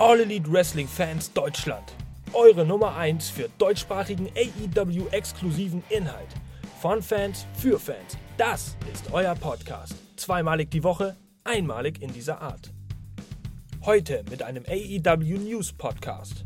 All Elite Wrestling Fans Deutschland. Eure Nummer 1 für deutschsprachigen AEW-exklusiven Inhalt. Von Fans für Fans. Das ist euer Podcast. Zweimalig die Woche, einmalig in dieser Art. Heute mit einem AEW News Podcast.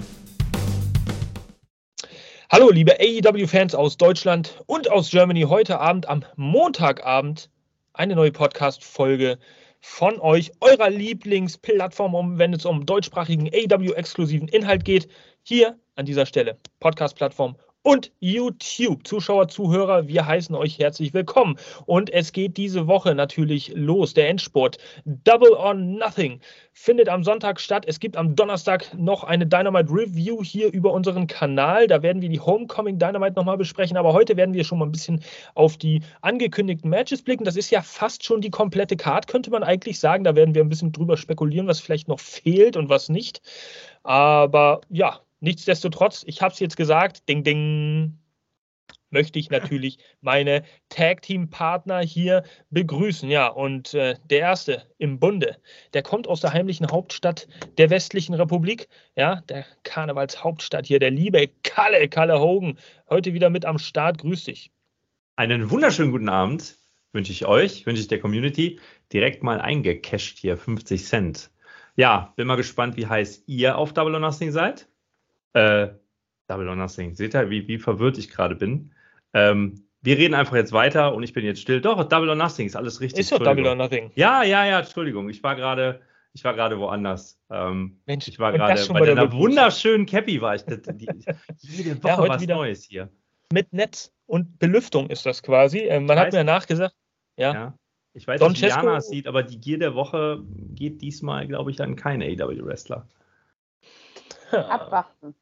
Hallo, liebe AEW-Fans aus Deutschland und aus Germany. Heute Abend am Montagabend eine neue Podcast-Folge von euch, eurer Lieblingsplattform, wenn es um deutschsprachigen AW-exklusiven Inhalt geht. Hier an dieser Stelle, Podcast-Plattform und YouTube. Zuschauer, Zuhörer, wir heißen euch herzlich willkommen. Und es geht diese Woche natürlich los. Der Endsport Double or Nothing findet am Sonntag statt. Es gibt am Donnerstag noch eine Dynamite Review hier über unseren Kanal. Da werden wir die Homecoming Dynamite nochmal besprechen. Aber heute werden wir schon mal ein bisschen auf die angekündigten Matches blicken. Das ist ja fast schon die komplette Card, könnte man eigentlich sagen. Da werden wir ein bisschen drüber spekulieren, was vielleicht noch fehlt und was nicht. Aber ja, Nichtsdestotrotz, ich habe es jetzt gesagt, ding, ding, möchte ich natürlich meine Tag-Team-Partner hier begrüßen. Ja, und äh, der erste im Bunde, der kommt aus der heimlichen Hauptstadt der westlichen Republik. Ja, der Karnevalshauptstadt hier, der liebe Kalle, Kalle Hogan, heute wieder mit am Start. Grüß dich. Einen wunderschönen guten Abend wünsche ich euch, wünsche ich der Community. Direkt mal eingecasht hier, 50 Cent. Ja, bin mal gespannt, wie heiß ihr auf Double or Nothing seid. Äh, Double or Nothing. Seht ihr, wie, wie verwirrt ich gerade bin? Ähm, wir reden einfach jetzt weiter und ich bin jetzt still. Doch, Double or Nothing ist alles richtig. Ist doch Double or Nothing. Ja, ja, ja, Entschuldigung. Ich war gerade, ich war gerade woanders. Ähm, Mensch, ich war gerade bei, bei deiner wunderschönen Cappy war ich. Die, jede Woche ja, was Neues hier. Mit Netz und Belüftung ist das quasi. Ähm, man ich hat mir nachgesagt, ja. ja. Ich weiß nicht, wie Jana es sieht, aber die Gier der Woche geht diesmal, glaube ich, an keine AW-Wrestler. Abwarten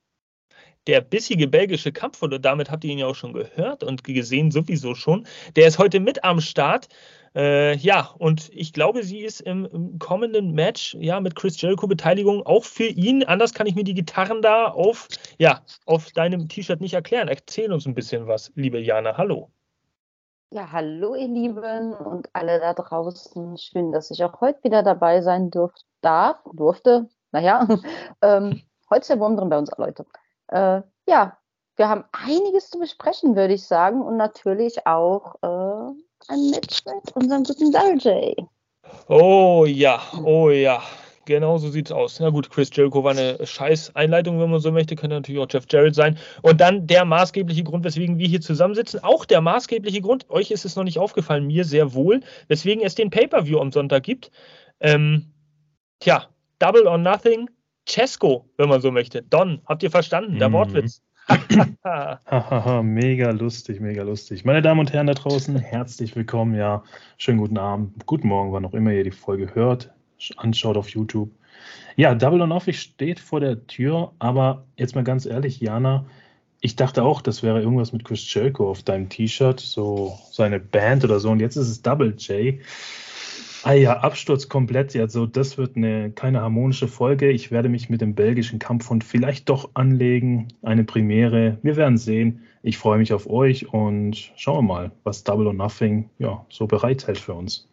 der bissige belgische Kampf, und damit habt ihr ihn ja auch schon gehört und gesehen, sowieso schon, der ist heute mit am Start. Äh, ja, und ich glaube, sie ist im, im, kommenden Match ja mit Chris Jericho Beteiligung auch für ihn. Anders kann ich mir die Gitarren da auf, ja, auf deinem T-Shirt nicht erklären. Erzähl uns ein bisschen was, liebe Jana. Hallo. Ja, hallo ihr Lieben und alle da draußen. Schön, dass ich auch heute wieder dabei sein durf, darf, durfte. Naja, ähm, heute ist der Wurm drin bei uns, Leute äh, ja, wir haben einiges zu besprechen, würde ich sagen. Und natürlich auch äh, ein Match mit unserem guten J. Oh ja, oh ja. Genau so sieht's aus. Na gut, Chris Jericho war eine scheiß Einleitung, wenn man so möchte, könnte natürlich auch Jeff Jarrett sein. Und dann der maßgebliche Grund, weswegen wir hier zusammensitzen, auch der maßgebliche Grund, euch ist es noch nicht aufgefallen, mir sehr wohl, weswegen es den Pay-Per-View am Sonntag gibt. Ähm, tja, Double or Nothing, Cesco, wenn man so möchte. Don, habt ihr verstanden? Der mhm. Wortwitz. mega lustig, mega lustig. Meine Damen und Herren da draußen, herzlich willkommen. Ja, schönen guten Abend, guten Morgen, wann auch immer ihr die Folge hört, anschaut auf YouTube. Ja, Double or Nothing steht vor der Tür, aber jetzt mal ganz ehrlich, Jana, ich dachte auch, das wäre irgendwas mit Chris Jericho auf deinem T-Shirt, so seine Band oder so, und jetzt ist es Double J. Ah ja, Absturz komplett. Also das wird eine keine harmonische Folge. Ich werde mich mit dem belgischen Kampfhund vielleicht doch anlegen. Eine Premiere. Wir werden sehen. Ich freue mich auf euch und schauen wir mal, was Double or Nothing ja, so bereithält für uns.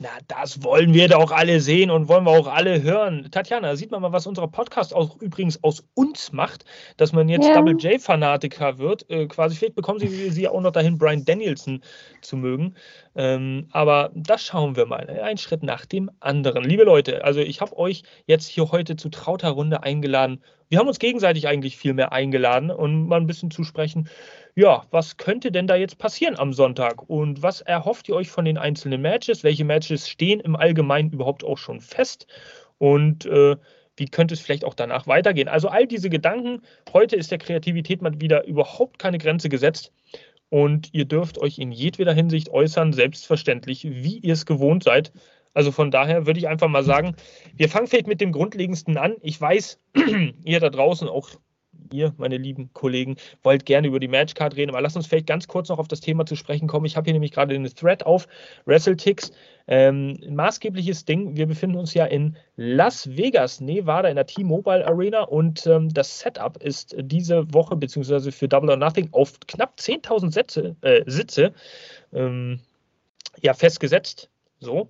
Na, das wollen wir doch alle sehen und wollen wir auch alle hören. Tatjana, sieht man mal, was unser Podcast auch übrigens aus uns macht, dass man jetzt ja. Double J-Fanatiker wird. Äh, quasi, vielleicht bekommen sie sie auch noch dahin, Brian Danielson zu mögen. Ähm, aber das schauen wir mal. Ein Schritt nach dem anderen. Liebe Leute, also ich habe euch jetzt hier heute zu trauter Runde eingeladen. Wir haben uns gegenseitig eigentlich viel mehr eingeladen, um mal ein bisschen zu sprechen ja, was könnte denn da jetzt passieren am Sonntag? Und was erhofft ihr euch von den einzelnen Matches? Welche Matches stehen im Allgemeinen überhaupt auch schon fest? Und äh, wie könnte es vielleicht auch danach weitergehen? Also all diese Gedanken. Heute ist der Kreativität mal wieder überhaupt keine Grenze gesetzt. Und ihr dürft euch in jedweder Hinsicht äußern, selbstverständlich, wie ihr es gewohnt seid. Also von daher würde ich einfach mal sagen, wir fangen vielleicht mit dem Grundlegendsten an. Ich weiß, ihr da draußen, auch ihr, meine lieben Kollegen, wollt gerne über die Matchcard reden, aber lasst uns vielleicht ganz kurz noch auf das Thema zu sprechen kommen. Ich habe hier nämlich gerade den Thread auf WrestleTix. Ähm, ein maßgebliches Ding. Wir befinden uns ja in Las Vegas, Nevada, in der T-Mobile Arena und ähm, das Setup ist diese Woche beziehungsweise für Double or Nothing auf knapp 10.000 Sitze, äh, Sitze ähm, ja, festgesetzt. So.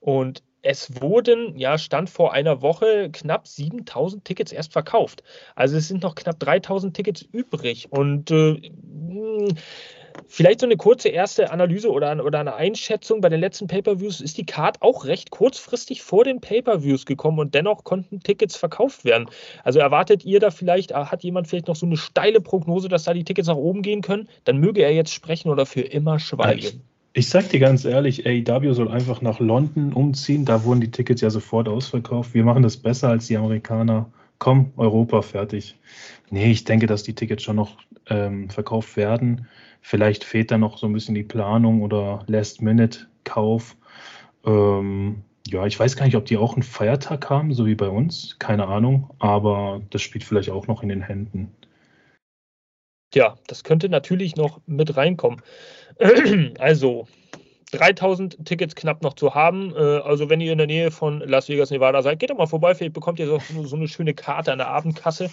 Und es wurden, ja, stand vor einer Woche knapp 7000 Tickets erst verkauft. Also es sind noch knapp 3000 Tickets übrig. Und äh, vielleicht so eine kurze erste Analyse oder, oder eine Einschätzung. Bei den letzten Pay-Per-Views ist die Card auch recht kurzfristig vor den Pay-Per-Views gekommen und dennoch konnten Tickets verkauft werden. Also erwartet ihr da vielleicht, ah, hat jemand vielleicht noch so eine steile Prognose, dass da die Tickets nach oben gehen können? Dann möge er jetzt sprechen oder für immer schweigen. Ich sag dir ganz ehrlich, AEW soll einfach nach London umziehen. Da wurden die Tickets ja sofort ausverkauft. Wir machen das besser als die Amerikaner. Komm, Europa, fertig. Nee, ich denke, dass die Tickets schon noch ähm, verkauft werden. Vielleicht fehlt da noch so ein bisschen die Planung oder Last-Minute-Kauf. Ähm, ja, ich weiß gar nicht, ob die auch einen Feiertag haben, so wie bei uns. Keine Ahnung. Aber das spielt vielleicht auch noch in den Händen. Ja, das könnte natürlich noch mit reinkommen. Also 3000 Tickets knapp noch zu haben. Äh, also wenn ihr in der Nähe von Las Vegas, Nevada seid, geht doch mal vorbei. Vielleicht bekommt ihr so, so eine schöne Karte an der Abendkasse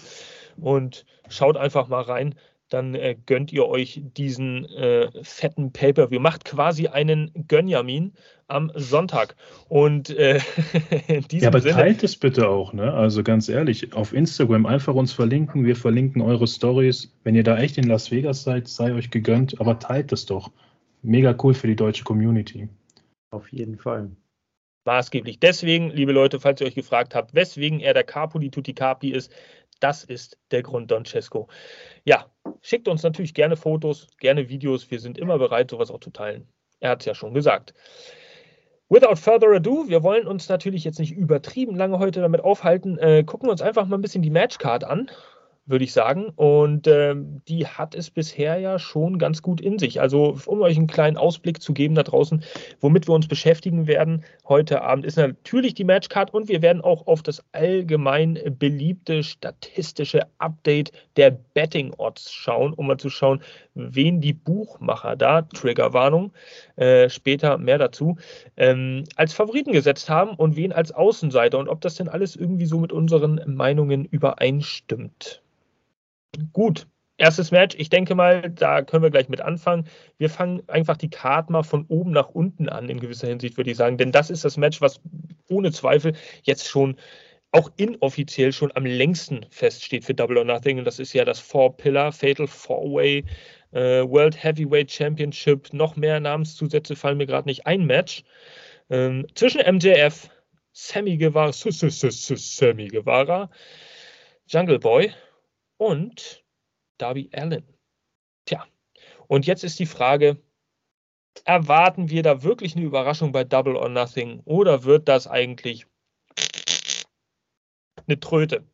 und schaut einfach mal rein dann äh, gönnt ihr euch diesen äh, fetten Pay-Per-View. Macht quasi einen Gönjamin am Sonntag. Und äh, in diesem Ja, aber Sinne, teilt es bitte auch, ne? Also ganz ehrlich, auf Instagram einfach uns verlinken. Wir verlinken eure Stories. Wenn ihr da echt in Las Vegas seid, sei euch gegönnt, aber teilt es doch. Mega cool für die deutsche Community. Auf jeden Fall maßgeblich. Deswegen, liebe Leute, falls ihr euch gefragt habt, weswegen er der Capo di Tutti Capi ist, das ist der Grund, Don Cesco. Ja, schickt uns natürlich gerne Fotos, gerne Videos. Wir sind immer bereit, sowas auch zu teilen. Er hat es ja schon gesagt. Without further ado, wir wollen uns natürlich jetzt nicht übertrieben lange heute damit aufhalten. Äh, gucken wir uns einfach mal ein bisschen die Matchcard an würde ich sagen. Und ähm, die hat es bisher ja schon ganz gut in sich. Also, um euch einen kleinen Ausblick zu geben da draußen, womit wir uns beschäftigen werden heute Abend, ist natürlich die Matchcard und wir werden auch auf das allgemein beliebte statistische Update der Betting Odds schauen, um mal zu schauen, wen die Buchmacher da, Triggerwarnung, äh, später mehr dazu, ähm, als Favoriten gesetzt haben und wen als Außenseiter und ob das denn alles irgendwie so mit unseren Meinungen übereinstimmt. Gut, erstes Match. Ich denke mal, da können wir gleich mit anfangen. Wir fangen einfach die Card mal von oben nach unten an, in gewisser Hinsicht, würde ich sagen. Denn das ist das Match, was ohne Zweifel jetzt schon auch inoffiziell schon am längsten feststeht für Double or Nothing. Und das ist ja das Four-Pillar, Fatal Four-Way äh, World Heavyweight Championship. Noch mehr Namenszusätze fallen mir gerade nicht ein Match. Ähm, zwischen MJF, Sammy Guevara, Sammy Guevara, Jungle Boy und Darby Allen. Tja, und jetzt ist die Frage, erwarten wir da wirklich eine Überraschung bei Double or Nothing oder wird das eigentlich eine Tröte?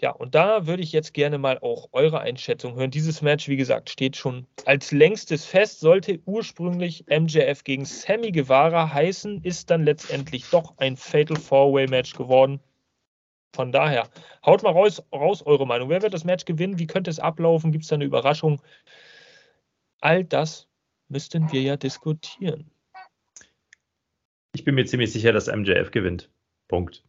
Ja, und da würde ich jetzt gerne mal auch eure Einschätzung hören. Dieses Match, wie gesagt, steht schon als längstes fest, sollte ursprünglich MJF gegen Sammy Guevara heißen, ist dann letztendlich doch ein Fatal Four-Way Match geworden. Von daher, haut mal raus, raus eure Meinung. Wer wird das Match gewinnen? Wie könnte es ablaufen? Gibt es da eine Überraschung? All das müssten wir ja diskutieren. Ich bin mir ziemlich sicher, dass MJF gewinnt. Punkt.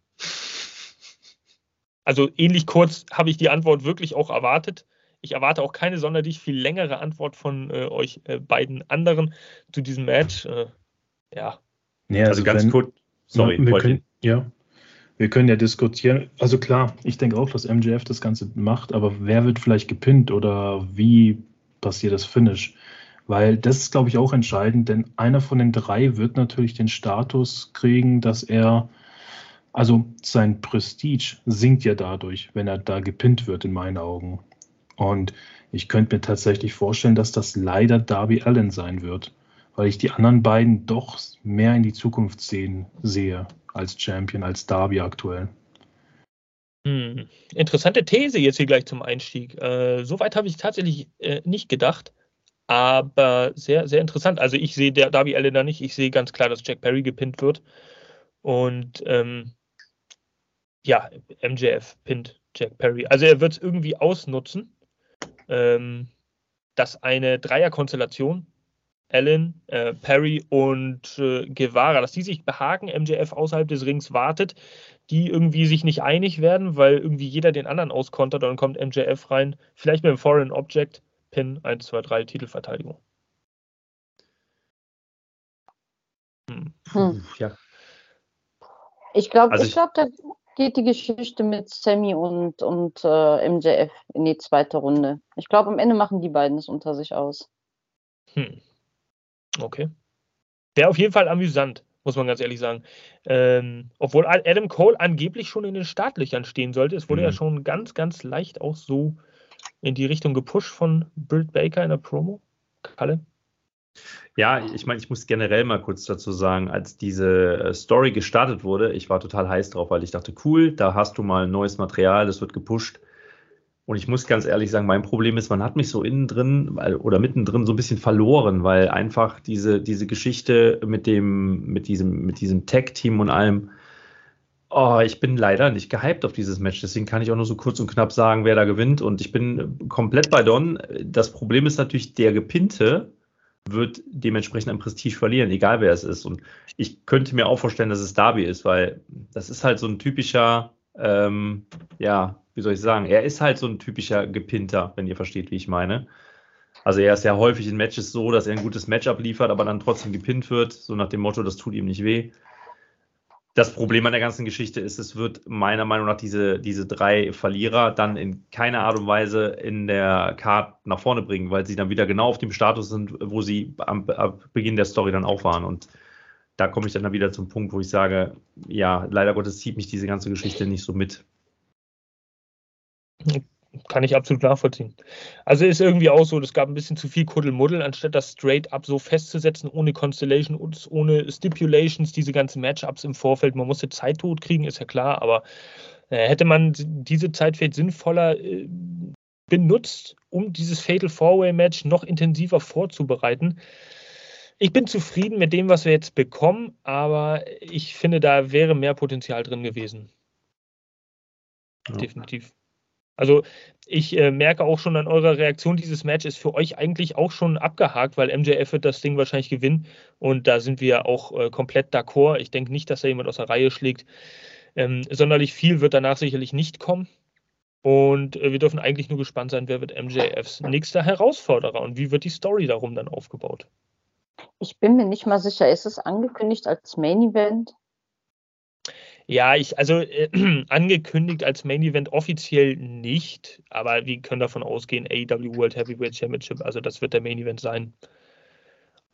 Also ähnlich kurz habe ich die Antwort wirklich auch erwartet. Ich erwarte auch keine sonderlich viel längere Antwort von äh, euch äh, beiden anderen zu diesem Match. Äh, ja. ja also, also, ganz wenn, kurz. Sorry, ja, wir können, ja, wir können ja diskutieren. Also klar, ich denke auch, dass MJF das Ganze macht, aber wer wird vielleicht gepinnt oder wie passiert das Finish? Weil das ist, glaube ich, auch entscheidend, denn einer von den drei wird natürlich den Status kriegen, dass er, also sein Prestige sinkt ja dadurch, wenn er da gepinnt wird, in meinen Augen. Und ich könnte mir tatsächlich vorstellen, dass das leider Darby Allen sein wird, weil ich die anderen beiden doch mehr in die Zukunft sehen sehe als Champion, als Darby aktuell. Hm. Interessante These jetzt hier gleich zum Einstieg. Äh, Soweit habe ich tatsächlich äh, nicht gedacht, aber sehr, sehr interessant. Also ich sehe der Darby Allen da nicht. Ich sehe ganz klar, dass Jack Perry gepinnt wird. Und ähm, ja, MJF pinnt Jack Perry. Also er wird es irgendwie ausnutzen, ähm, dass eine Dreierkonstellation Allen, äh, Perry und äh, Guevara, dass die sich behaken, MJF außerhalb des Rings wartet, die irgendwie sich nicht einig werden, weil irgendwie jeder den anderen auskontert, dann kommt MJF rein, vielleicht mit einem Foreign Object, Pin 1, 2, 3, Titelverteidigung. Hm. Hm. Ja. Ich glaube, Also ich ich- glaub, da geht die Geschichte mit Sammy und, und äh, MJF in die zweite Runde. Ich glaube, am Ende machen die beiden es unter sich aus. Hm. Okay. Wäre auf jeden Fall amüsant, muss man ganz ehrlich sagen. Ähm, obwohl Adam Cole angeblich schon in den Startlöchern stehen sollte. Es wurde Mhm. ja schon ganz, ganz leicht auch so in die Richtung gepusht von Britt Baker in der Promo. Kalle? Ja, ich meine, ich muss generell mal kurz dazu sagen, als diese äh, Story gestartet wurde, ich war total heiß drauf, weil ich dachte, cool, da hast du mal neues Material, das wird gepusht. Und ich muss ganz ehrlich sagen, mein Problem ist, man hat mich so innen drin oder mittendrin so ein bisschen verloren, weil einfach diese, diese Geschichte mit dem, mit diesem, mit diesem Tag-Team und allem, oh, ich bin leider nicht gehypt auf dieses Match. Deswegen kann ich auch nur so kurz und knapp sagen, wer da gewinnt. Und ich bin komplett bei Don. Das Problem ist natürlich, der Gepinnte wird dementsprechend an Prestige verlieren, egal wer es ist. Und ich könnte mir auch vorstellen, dass es Darby ist, weil das ist halt so ein typischer, ähm, ja, wie soll ich sagen, er ist halt so ein typischer Gepinnter, wenn ihr versteht, wie ich meine. Also er ist ja häufig in Matches so, dass er ein gutes Matchup liefert, aber dann trotzdem gepinnt wird, so nach dem Motto, das tut ihm nicht weh. Das Problem an der ganzen Geschichte ist, es wird meiner Meinung nach diese, diese drei Verlierer dann in keiner Art und Weise in der Card nach vorne bringen, weil sie dann wieder genau auf dem Status sind, wo sie am, am Beginn der Story dann auch waren. Und da komme ich dann wieder zum Punkt, wo ich sage, ja, leider Gottes zieht mich diese ganze Geschichte nicht so mit. Kann ich absolut nachvollziehen. Also ist irgendwie auch so, es gab ein bisschen zu viel Kuddelmuddel, anstatt das straight up so festzusetzen, ohne Constellation und ohne Stipulations, diese ganzen Matchups im Vorfeld. Man musste Zeit tot kriegen, ist ja klar, aber äh, hätte man diese Zeit vielleicht sinnvoller äh, benutzt, um dieses Fatal Four-Way Match noch intensiver vorzubereiten. Ich bin zufrieden mit dem, was wir jetzt bekommen, aber ich finde, da wäre mehr Potenzial drin gewesen. Ja. Definitiv. Also ich äh, merke auch schon an eurer Reaktion, dieses Match ist für euch eigentlich auch schon abgehakt, weil MJF wird das Ding wahrscheinlich gewinnen und da sind wir auch äh, komplett d'accord. Ich denke nicht, dass da jemand aus der Reihe schlägt. Ähm, sonderlich viel wird danach sicherlich nicht kommen. Und äh, wir dürfen eigentlich nur gespannt sein, wer wird MJFs nächster Herausforderer und wie wird die Story darum dann aufgebaut. Ich bin mir nicht mal sicher, ist es angekündigt als Main Event? Ja, ich, also äh, angekündigt als Main Event offiziell nicht, aber wir können davon ausgehen, AEW World Heavyweight Championship, also das wird der Main Event sein.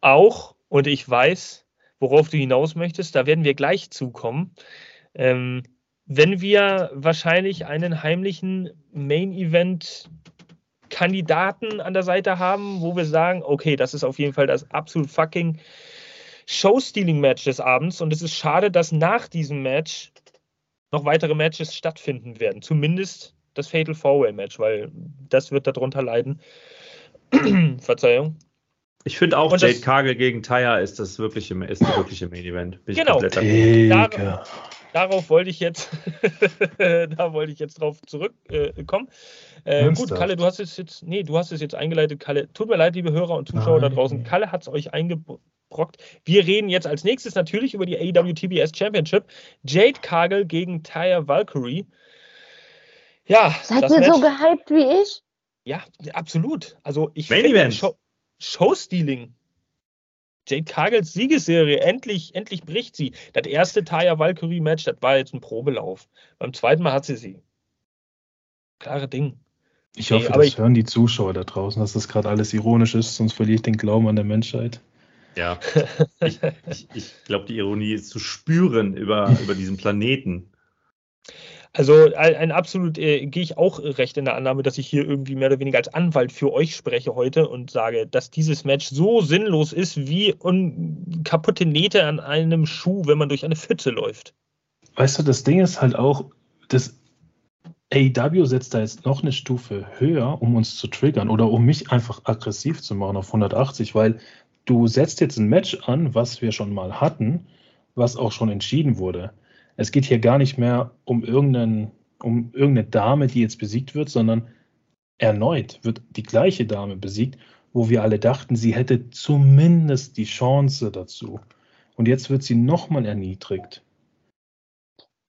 Auch, und ich weiß, worauf du hinaus möchtest, da werden wir gleich zukommen, ähm, wenn wir wahrscheinlich einen heimlichen Main Event Kandidaten an der Seite haben, wo wir sagen, okay, das ist auf jeden Fall das absolut fucking Show-Stealing-Match des Abends und es ist schade, dass nach diesem Match noch weitere Matches stattfinden werden. Zumindest das Fatal Four-Way-Match, weil das wird darunter leiden. Verzeihung. Ich finde auch, Und Jade das- Cargill gegen Taya ist das wirkliche, ist der wirkliche Main Event. Bin Genau. Digga. Darauf wollte ich jetzt, da wollte ich jetzt drauf zurückkommen. Äh, äh, gut? Kalle, du hast es jetzt, nee, du hast es jetzt eingeleitet, Kalle. Tut mir leid, liebe Hörer und Zuschauer da Nein. draußen. Kalle hat es euch eingebrockt. Wir reden jetzt als nächstes natürlich über die AEW TBS Championship. Jade Cargill gegen Taya Valkyrie. Ja, Seid das ihr so Match- gehypt wie ich? Ja, absolut. Also ich Main finde Event. Show, Showstealing. Jade Cargills Siegesserie, endlich, endlich bricht sie. Das erste Taya Valkyrie Match, das war jetzt ein Probelauf. Beim zweiten Mal hat sie sie. Klare Ding. Ich Nee, hoffe, aber das ich- hören die Zuschauer da draußen, dass das gerade alles ironisch ist, sonst verliere ich den Glauben an der Menschheit. Ja. Ich, ich, ich glaube, die Ironie ist zu spüren über, über diesen Planeten. Also ein, ein absolut, äh, gehe ich auch recht in der Annahme, dass ich hier irgendwie mehr oder weniger als Anwalt für euch spreche heute und sage, dass dieses Match so sinnlos ist wie un kaputte Nähte an einem Schuh, wenn man durch eine Pfütze läuft. Weißt du, das Ding ist halt auch, das AEW setzt da jetzt noch eine Stufe höher, um uns zu triggern oder um mich einfach aggressiv zu machen auf 180, weil du setzt jetzt ein Match an, was wir schon mal hatten, was auch schon entschieden wurde. Es geht hier gar nicht mehr um, irgendeinen, um irgendeine Dame, die jetzt besiegt wird, sondern erneut wird die gleiche Dame besiegt, wo wir alle dachten, sie hätte zumindest die Chance dazu. Und jetzt wird sie nochmal erniedrigt.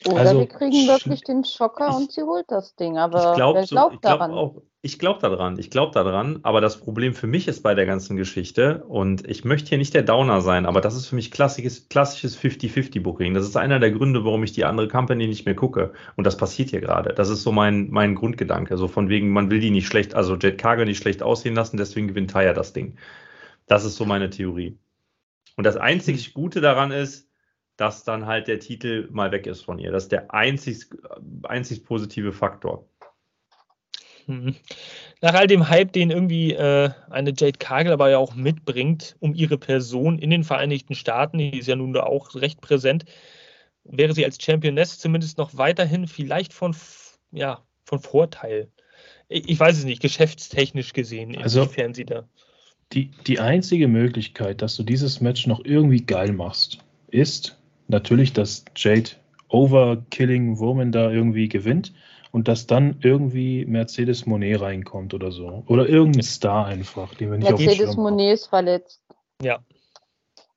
Oder Also, wir kriegen wirklich den Schocker und sie holt das Ding. Aber ich glaube wer so, glaubt ich glaub daran? auch, ich glaube daran, ich glaube daran, aber das Problem für mich ist bei der ganzen Geschichte, und ich möchte hier nicht der Downer sein, aber das ist für mich klassisches, klassisches 50-50-Booking. Das ist einer der Gründe, warum ich die andere Company nicht mehr gucke. Und das passiert hier gerade. Das ist so mein, mein Grundgedanke. So von wegen, man will die nicht schlecht, also Jet Cargill nicht schlecht aussehen lassen, deswegen gewinnt Taya das Ding. Das ist so meine Theorie. Und das einzig Gute daran ist, dass dann halt der Titel mal weg ist von ihr. Das ist der einzig, einzig positive Faktor. Hm. Nach all dem Hype, den irgendwie äh, eine Jade Cargill aber ja auch mitbringt, um ihre Person in den Vereinigten Staaten, die ist ja nun da auch recht präsent, wäre sie als Championess zumindest noch weiterhin vielleicht von, ja, von Vorteil. Ich, ich weiß es nicht, geschäftstechnisch gesehen, Also- inwiefern sie da. Die, die einzige Möglichkeit, dass du dieses Match noch irgendwie geil machst, ist natürlich, dass Jade Overkilling Woman da irgendwie gewinnt und dass dann irgendwie Mercedes Monet reinkommt oder so. Oder irgendein Star einfach, den wir nicht auf dem Mercedes Schirm haben. Monet ist verletzt.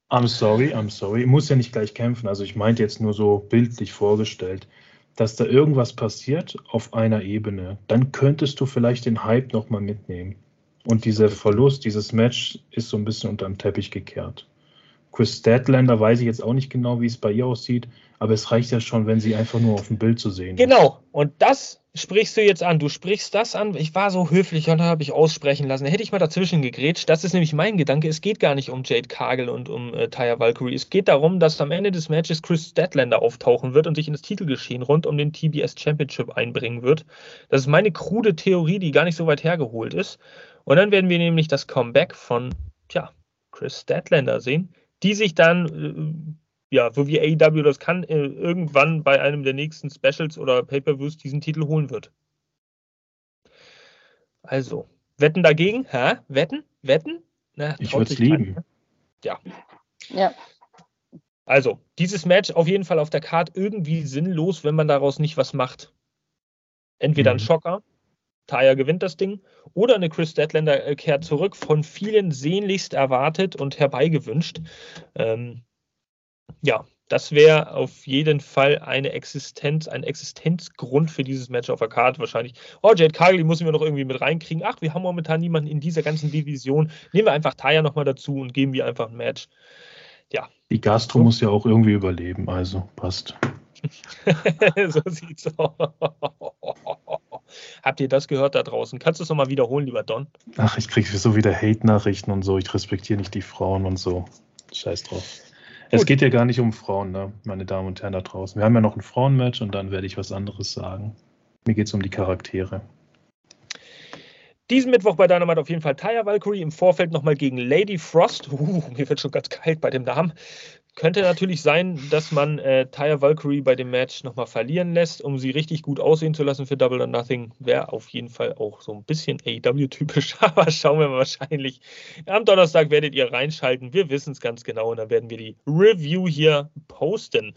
I'm sorry, I'm sorry. Muss ja nicht gleich kämpfen. Also ich meinte jetzt nur so bildlich vorgestellt, dass da irgendwas passiert auf einer Ebene. Dann könntest du vielleicht den Hype nochmal mitnehmen. Und dieser Verlust, dieses Match ist so ein bisschen unter den Teppich gekehrt. Chris Statlander weiß ich jetzt auch nicht genau, wie es bei ihr aussieht, aber es reicht ja schon, wenn sie einfach nur auf dem Bild zu sehen. Genau, und das sprichst du jetzt an. Du sprichst das an. Ich war so höflich und habe ich aussprechen lassen. Da hätte ich mal dazwischen gegrätscht. Das ist nämlich mein Gedanke. Es geht gar nicht um Jade Cargill und um äh, Taya Valkyrie. Es geht darum, dass am Ende des Matches Chris Statlander auftauchen wird und sich in das Titelgeschehen rund um den TBS Championship einbringen wird. Das ist meine krude Theorie, die gar nicht so weit hergeholt ist. Und dann werden wir nämlich das Comeback von, tja, Chris Statlander sehen, die sich dann, äh, ja, so wie AEW das kann, äh, irgendwann bei einem der nächsten Specials oder Pay-Per-Views diesen Titel holen wird. Also, wetten dagegen? Hä? Wetten? Wetten? Na, Ich würde es lieben. ne? Ja, Also, dieses Match auf jeden Fall auf der Card irgendwie sinnlos, wenn man daraus nicht was macht. Entweder ein Mhm. Schocker, Taya gewinnt das Ding, oder eine Chris Statlander äh, kehrt zurück, von vielen sehnlichst erwartet und herbeigewünscht. Ähm, ja, das wäre auf jeden Fall eine Existenz, ein Existenzgrund für dieses Match auf der Card wahrscheinlich. Oh, Jade Cargill die müssen wir noch irgendwie mit reinkriegen. Ach, wir haben momentan niemanden in dieser ganzen Division. Nehmen wir einfach Taya nochmal dazu und geben wir einfach ein Match. Die Gastro muss ja auch irgendwie überleben, also passt. so sieht's aus. Habt ihr das gehört da draußen? Kannst du es nochmal wiederholen, lieber Don? Ach, ich kriege so wieder Hate-Nachrichten und so. Ich respektiere nicht die Frauen und so. Scheiß drauf. Es Gut. geht ja gar nicht um Frauen, ne? meine Damen und Herren da draußen. Wir haben ja noch ein Frauenmatch und dann werde ich was anderes sagen. Mir geht es um die Charaktere. Diesen Mittwoch bei Dynamite auf jeden Fall Taya Valkyrie im Vorfeld nochmal gegen Lady Frost. Uh, mir wird schon ganz kalt bei dem Namen. Könnte natürlich sein, dass man äh, Taya Valkyrie bei dem Match nochmal verlieren lässt, um sie richtig gut aussehen zu lassen für Double or Nothing. Wäre auf jeden Fall auch so ein bisschen AEW-typisch, aber schauen wir mal wahrscheinlich. Am Donnerstag werdet ihr reinschalten. Wir wissen es ganz genau und dann werden wir die Review hier posten.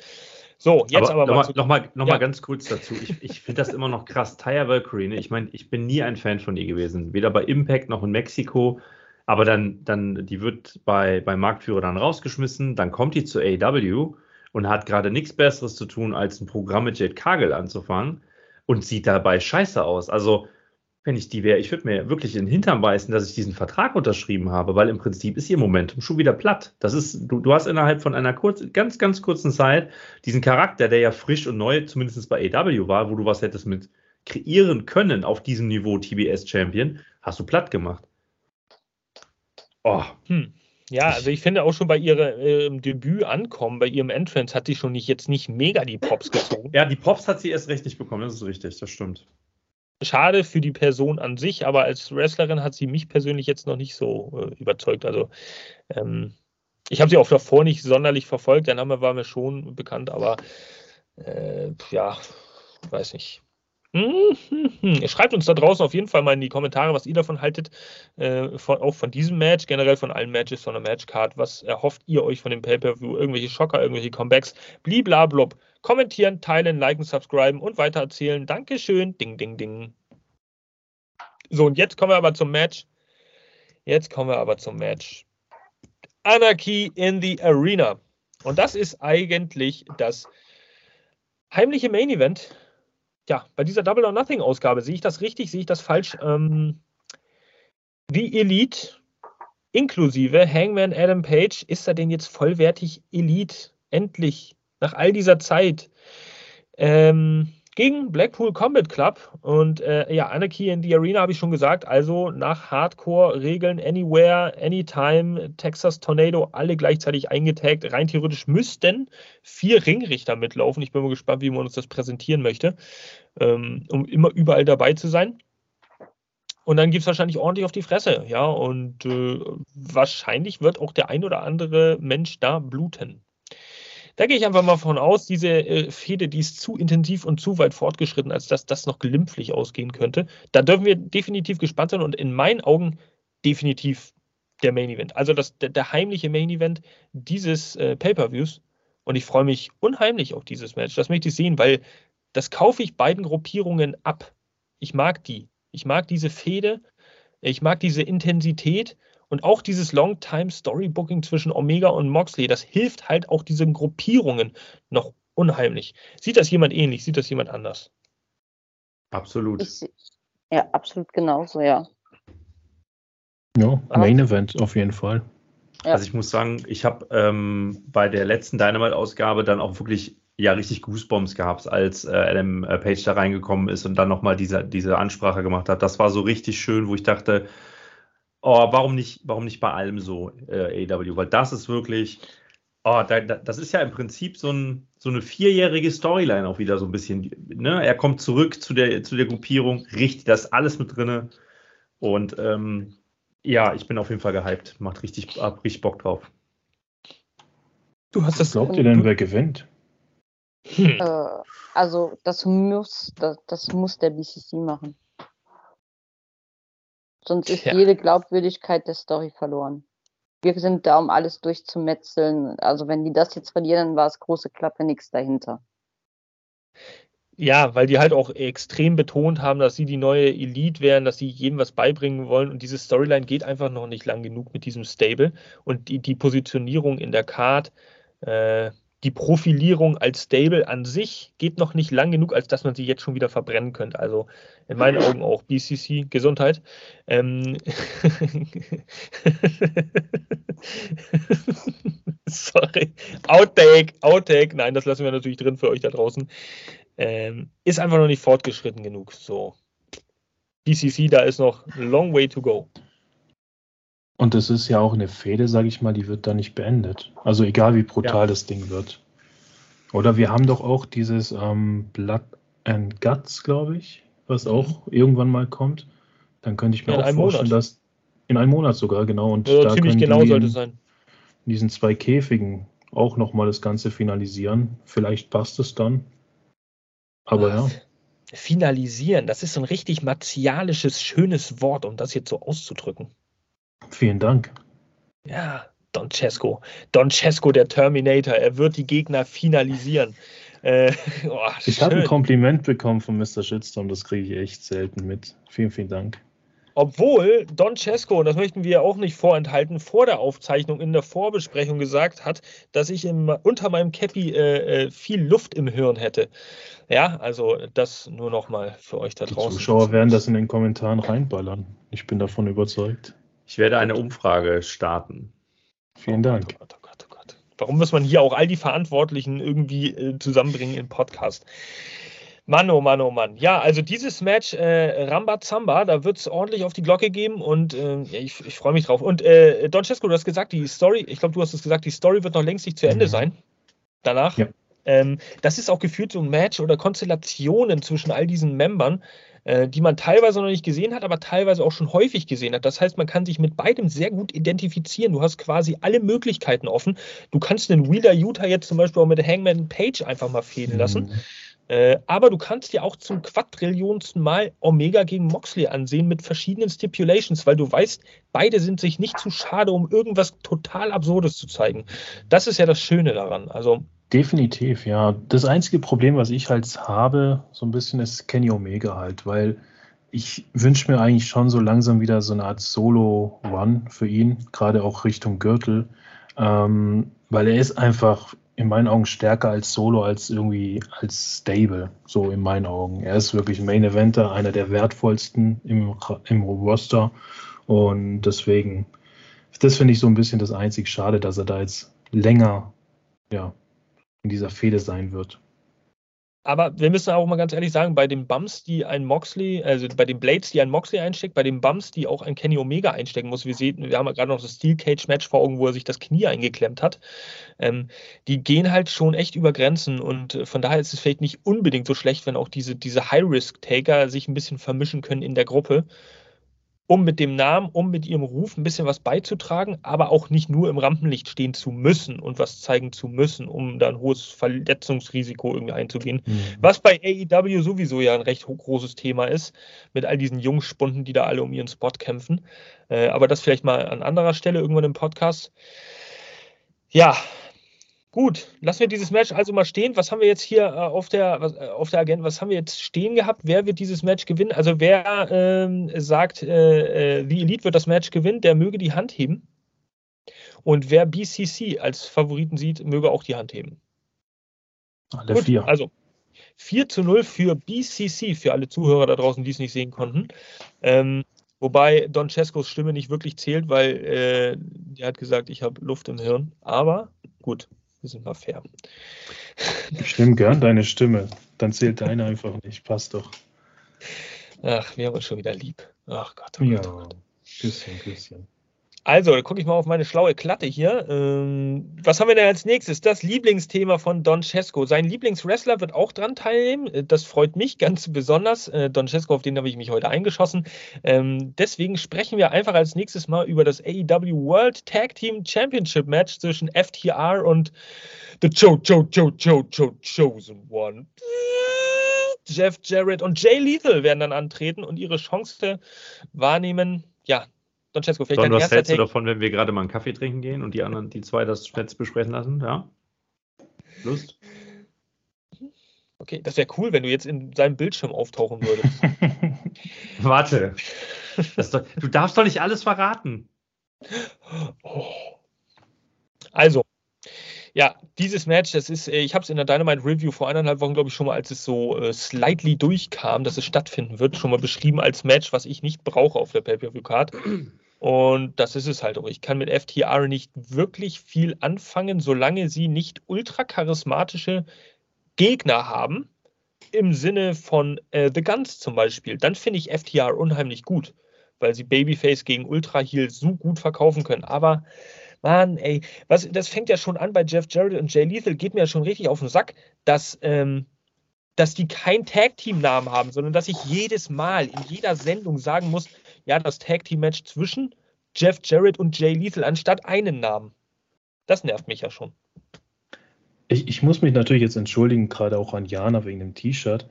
So, jetzt aber, aber mal nochmal noch mal, noch mal Ja. ganz kurz dazu. Ich, ich finde das immer noch krass. Taya Valkyrie, ne? ich meine, ich bin nie ein Fan von ihr gewesen. Weder bei Impact noch in Mexiko. Aber dann, dann die wird bei, bei Marktführer dann rausgeschmissen. Dann kommt die zu AEW und hat gerade nichts Besseres zu tun, als ein Programm mit Jade Cargill anzufangen und sieht dabei scheiße aus. Also, wenn ich die wäre, ich würde mir wirklich in den Hintern beißen, dass ich diesen Vertrag unterschrieben habe, weil im Prinzip ist ihr Momentum schon wieder platt. Das ist, du, du hast innerhalb von einer kurz, ganz, ganz kurzen Zeit diesen Charakter, der ja frisch und neu, zumindest bei AW war, wo du was hättest mit kreieren können auf diesem Niveau TBS Champion, hast du platt gemacht. Oh, Hm. Ja, also ich finde auch schon bei ihrem ähm, Debüt ankommen, bei ihrem Entrance hat sie schon nicht jetzt nicht mega die Pops gezogen. ja, die Pops hat sie erst recht nicht bekommen, das ist richtig, das stimmt. Schade für die Person an sich, aber als Wrestlerin hat sie mich persönlich jetzt noch nicht so äh, überzeugt. Also ähm, ich habe sie auch davor nicht sonderlich verfolgt, der Name war mir schon bekannt, aber äh, ja, weiß nicht. Hm, hm, hm. Schreibt uns da draußen auf jeden Fall mal in die Kommentare, was ihr davon haltet, äh, von, auch von diesem Match, generell von allen Matches von der Matchcard. Was erhofft ihr euch von dem Pay-Per-View? Irgendwelche Schocker, irgendwelche Comebacks? Bliblablub. Kommentieren, teilen, liken, subscriben und weitererzählen. Dankeschön. Ding, ding, ding. So, und jetzt kommen wir aber zum Match. Jetzt kommen wir aber zum Match. Anarchy in the Arena. Und das ist eigentlich das heimliche Main Event. Ja, bei dieser Double or Nothing Ausgabe sehe ich das richtig, sehe ich das falsch. Ähm, die Elite inklusive Hangman Adam Page, ist er denn jetzt vollwertig Elite? Endlich, nach all dieser Zeit. Ähm, gegen Blackpool Combat Club. Und äh, ja, Anarchy in the Arena habe ich schon gesagt. Also nach Hardcore-Regeln, Anywhere, Anytime, Texas Tornado, alle gleichzeitig eingetaggt. Rein theoretisch müssten vier Ringrichter mitlaufen. Ich bin mal gespannt, wie man uns das präsentieren möchte, ähm, um immer überall dabei zu sein. Und dann gibt es wahrscheinlich ordentlich auf die Fresse, ja. Und äh, wahrscheinlich wird auch der ein oder andere Mensch da bluten. Da gehe ich einfach mal von aus, diese äh, Fehde, die ist zu intensiv und zu weit fortgeschritten, als dass das noch glimpflich ausgehen könnte. Da dürfen wir definitiv gespannt sein und in meinen Augen definitiv der Main Event. Also das, der, der heimliche Main Event dieses äh, Pay-Per-Views. Und ich freue mich unheimlich auf dieses Match. Das möchte ich sehen, weil das kaufe ich beiden Gruppierungen ab. Ich mag die. Ich mag diese Fehde. Ich mag diese Intensität und auch dieses Long-Time-Storybooking zwischen Omega und Moxley, das hilft halt auch diesen Gruppierungen noch unheimlich. Sieht das jemand ähnlich? Sieht das jemand anders? Absolut. Ich, ja, absolut genauso, ja. Ja, Main Event auf jeden Fall. Ja. Also ich muss sagen, ich habe ähm, bei der letzten Dynamite-Ausgabe dann auch wirklich ja richtig Goosebumps gehabt, als äh, Adam äh, Page da reingekommen ist und dann nochmal diese, diese Ansprache gemacht hat. Das war so richtig schön, wo ich dachte, oh, warum nicht, warum nicht bei allem so äh, AW? Weil das ist wirklich, oh, da, da, das ist ja im Prinzip so, ein, so eine vierjährige Storyline auch wieder so ein bisschen. Ne? Er kommt zurück zu der, zu der Gruppierung, richtig, da ist alles mit drin. Und ähm, ja, ich bin auf jeden Fall gehypt. Macht richtig, hab richtig Bock drauf. Du hast das. Glaubt ihr denn, wer gewinnt? Hm. Äh, also, das muss, das, das muss der BCC machen. Sonst ist ja. jede Glaubwürdigkeit der Story verloren. Wir sind da, um alles durchzumetzeln. Also wenn die das jetzt verlieren, dann war es große Klappe, nichts dahinter. Ja, weil die halt auch extrem betont haben, dass sie die neue Elite wären, dass sie jedem was beibringen wollen. Und diese Storyline geht einfach noch nicht lang genug mit diesem Stable. Und die, die Positionierung in der Card, äh, die Profilierung als Stable an sich geht noch nicht lang genug, als dass man sie jetzt schon wieder verbrennen könnte. Also in meinen Augen auch BCC, Gesundheit. Ähm Sorry. Outtake, Outtake. Nein, das lassen wir natürlich drin für euch da draußen. Ähm, ist einfach noch nicht fortgeschritten genug. So. BCC, da ist noch long way to go. Und das ist ja auch eine Fehde, sage ich mal, die wird da nicht beendet. Also egal wie brutal ja. das Ding wird. Oder wir haben doch auch dieses ähm, Blood and Guts, glaube ich, was mhm. auch irgendwann mal kommt. Dann könnte ich mir ja, auch vorstellen, Monat. dass in einem Monat sogar, genau. Und ja, da ziemlich genau sollte es sein. In diesen zwei Käfigen auch nochmal das Ganze finalisieren. Vielleicht passt es dann. Aber Ach, ja. Finalisieren, das ist so ein richtig martialisches, schönes Wort, um das jetzt so auszudrücken. Vielen Dank. Ja, Don Cesco. Don Cesco, der Terminator. Er wird die Gegner finalisieren. Äh, oh, ich habe ein Kompliment bekommen von Mr. Shitstorm, das kriege ich echt selten mit. Vielen, vielen Dank. Obwohl Don Cesco, und das möchten wir auch nicht vorenthalten, vor der Aufzeichnung in der Vorbesprechung gesagt hat, dass ich im, unter meinem Cappy äh, äh viel Luft im Hirn hätte. Ja, also das nur nochmal für euch da draußen. Die Zuschauer werden das in den Kommentaren reinballern. Ich bin davon überzeugt. Ich werde eine Umfrage starten. Vielen Dank. Oh Gott, oh Gott, oh Gott. Warum muss man hier auch all die Verantwortlichen irgendwie äh, zusammenbringen im Podcast? Mann, oh Mann, oh Mann. Ja, also dieses Match äh, Rambazamba, da wird es ordentlich auf die Glocke geben und äh, ich, ich freue mich drauf. Und äh, Don Cesco, du hast gesagt, die Story, ich glaube, du hast es gesagt, die Story wird noch längst nicht zu Ende mhm. sein. Danach. Ja. Ähm, das ist auch gefühlt so ein Match oder Konstellationen zwischen all diesen Membern, äh, die man teilweise noch nicht gesehen hat, aber teilweise auch schon häufig gesehen hat. Das heißt, man kann sich mit beidem sehr gut identifizieren. Du hast quasi alle Möglichkeiten offen. Du kannst den Wheeler Utah jetzt zum Beispiel auch mit Hangman Page einfach mal fäden lassen. Mhm. Äh, aber du kannst dir auch zum quadrillionsten Mal Omega gegen Moxley ansehen mit verschiedenen Stipulations, weil du weißt, beide sind sich nicht zu schade, um irgendwas total Absurdes zu zeigen. Das ist ja das Schöne daran. Also Definitiv, ja. Das einzige Problem, was ich halt habe, so ein bisschen, ist Kenny Omega halt, weil ich wünsche mir eigentlich schon so langsam wieder so eine Art Solo-Run für ihn, gerade auch Richtung Gürtel, ähm, weil er ist einfach in meinen Augen stärker als Solo, als irgendwie als Stable, so in meinen Augen. Er ist wirklich Main Eventer, einer der wertvollsten im, im Roster und deswegen, das finde ich so ein bisschen das einzig Schade, dass er da jetzt länger ja, in dieser Fehde sein wird. Aber wir müssen auch mal ganz ehrlich sagen, bei den Bumps, die ein Moxley, also bei den Blades, die ein Moxley einsteckt, bei den Bumps, die auch ein Kenny Omega einstecken muss, wir sehen, wir haben ja gerade noch das Steel Cage Match vor Augen, wo er sich das Knie eingeklemmt hat. Ähm, die gehen halt schon echt über Grenzen und äh, von daher ist es vielleicht nicht unbedingt so schlecht, wenn auch diese, diese High-Risk-Taker sich ein bisschen vermischen können in der Gruppe um mit dem Namen, um mit ihrem Ruf ein bisschen was beizutragen, aber auch nicht nur im Rampenlicht stehen zu müssen und was zeigen zu müssen, um da ein hohes Verletzungsrisiko irgendwie einzugehen. Mhm. Was bei AEW sowieso ja ein recht großes Thema ist, mit all diesen Jungspunden, die da alle um ihren Spot kämpfen. Äh, aber das vielleicht mal an anderer Stelle irgendwann im Podcast. Ja, Gut, lassen wir dieses Match also mal stehen. Was haben wir jetzt hier äh, auf, der, was, äh, auf der Agenda? Was haben wir jetzt stehen gehabt? Wer wird dieses Match gewinnen? Also wer ähm, sagt, äh, äh, The Elite wird das Match gewinnen, der möge die Hand heben. Und wer BCC als Favoriten sieht, möge auch die Hand heben. Alle Gut, vier. Also 4 zu 0 für BCC, für alle Zuhörer da draußen, die es nicht sehen konnten. Ähm, wobei Don Cescos Stimme nicht wirklich zählt, weil äh, der hat gesagt, ich habe Luft im Hirn. Aber gut, wir sind mal fair. Ich nehme gern deine Stimme. Dann zählt deine einfach nicht. Passt doch. Ach, wir haben uns schon wieder lieb. Ach Gott. Oh ja, Gott, oh Gott. Bisschen, bisschen. Also, da gucke ich mal auf meine schlaue Klatte hier. Ähm, was haben wir denn als nächstes? Das Lieblingsthema von Don Cesco. Sein Lieblingswrestler wird auch dran teilnehmen. Äh, das freut mich ganz besonders. Äh, Don Cesco, auf den habe ich mich heute eingeschossen. Ähm, deswegen sprechen wir einfach als nächstes mal über das AEW World Tag Team Championship Match zwischen FTR und The Cho Cho Cho Cho Cho Chosen One. Jeff Jarrett und Jay Lethal werden dann antreten und ihre Chance wahrnehmen, ja, Francesco, vielleicht Don, dein was hältst du davon, wenn wir gerade mal einen Kaffee trinken gehen und die anderen, die zwei das Netz besprechen lassen? Ja? Lust? Okay, das wäre cool, wenn du jetzt in seinem Bildschirm auftauchen würdest. Warte. Doch, du darfst doch nicht alles verraten. Oh. Also, ja, dieses Match, das ist, äh, ich habe es in der Dynamite Review vor eineinhalb Wochen, glaube ich, schon mal, als es so äh, slightly durchkam, dass es stattfinden wird, schon mal beschrieben als Match, was ich nicht brauche auf der Pay-Per-View-Card. Und das ist es halt auch. Ich kann mit FTR nicht wirklich viel anfangen, solange sie nicht ultra charismatische Gegner haben. Im Sinne von äh, The Guns zum Beispiel. Dann finde ich FTR unheimlich gut, weil sie Babyface gegen Ultra Heal so gut verkaufen können. Aber Mann, ey, was, das fängt ja schon an bei Jeff Jarrett und Jay Lethal, geht mir ja schon richtig auf den Sack, dass, ähm, dass die kein Tag-Team-Namen haben, sondern dass ich jedes Mal in jeder Sendung sagen muss, ja, das Tag-Team-Match zwischen Jeff Jarrett und Jay Lethal anstatt einen Namen. Das nervt mich ja schon. Ich, ich muss mich natürlich jetzt entschuldigen, gerade auch an Jana wegen dem T-Shirt.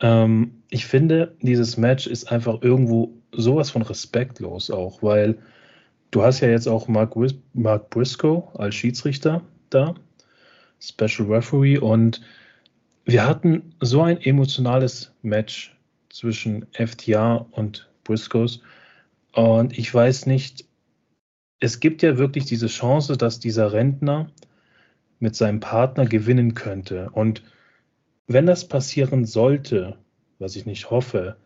Ähm, ich finde, dieses Match ist einfach irgendwo sowas von respektlos auch, weil du hast ja jetzt auch Mark, Mark Briscoe als Schiedsrichter da, Special Referee, und wir hatten so ein emotionales Match zwischen FTA und Briscoes. Und ich weiß nicht, es gibt ja wirklich diese Chance, dass dieser Rentner mit seinem Partner gewinnen könnte. Und wenn das passieren sollte, was ich nicht hoffe,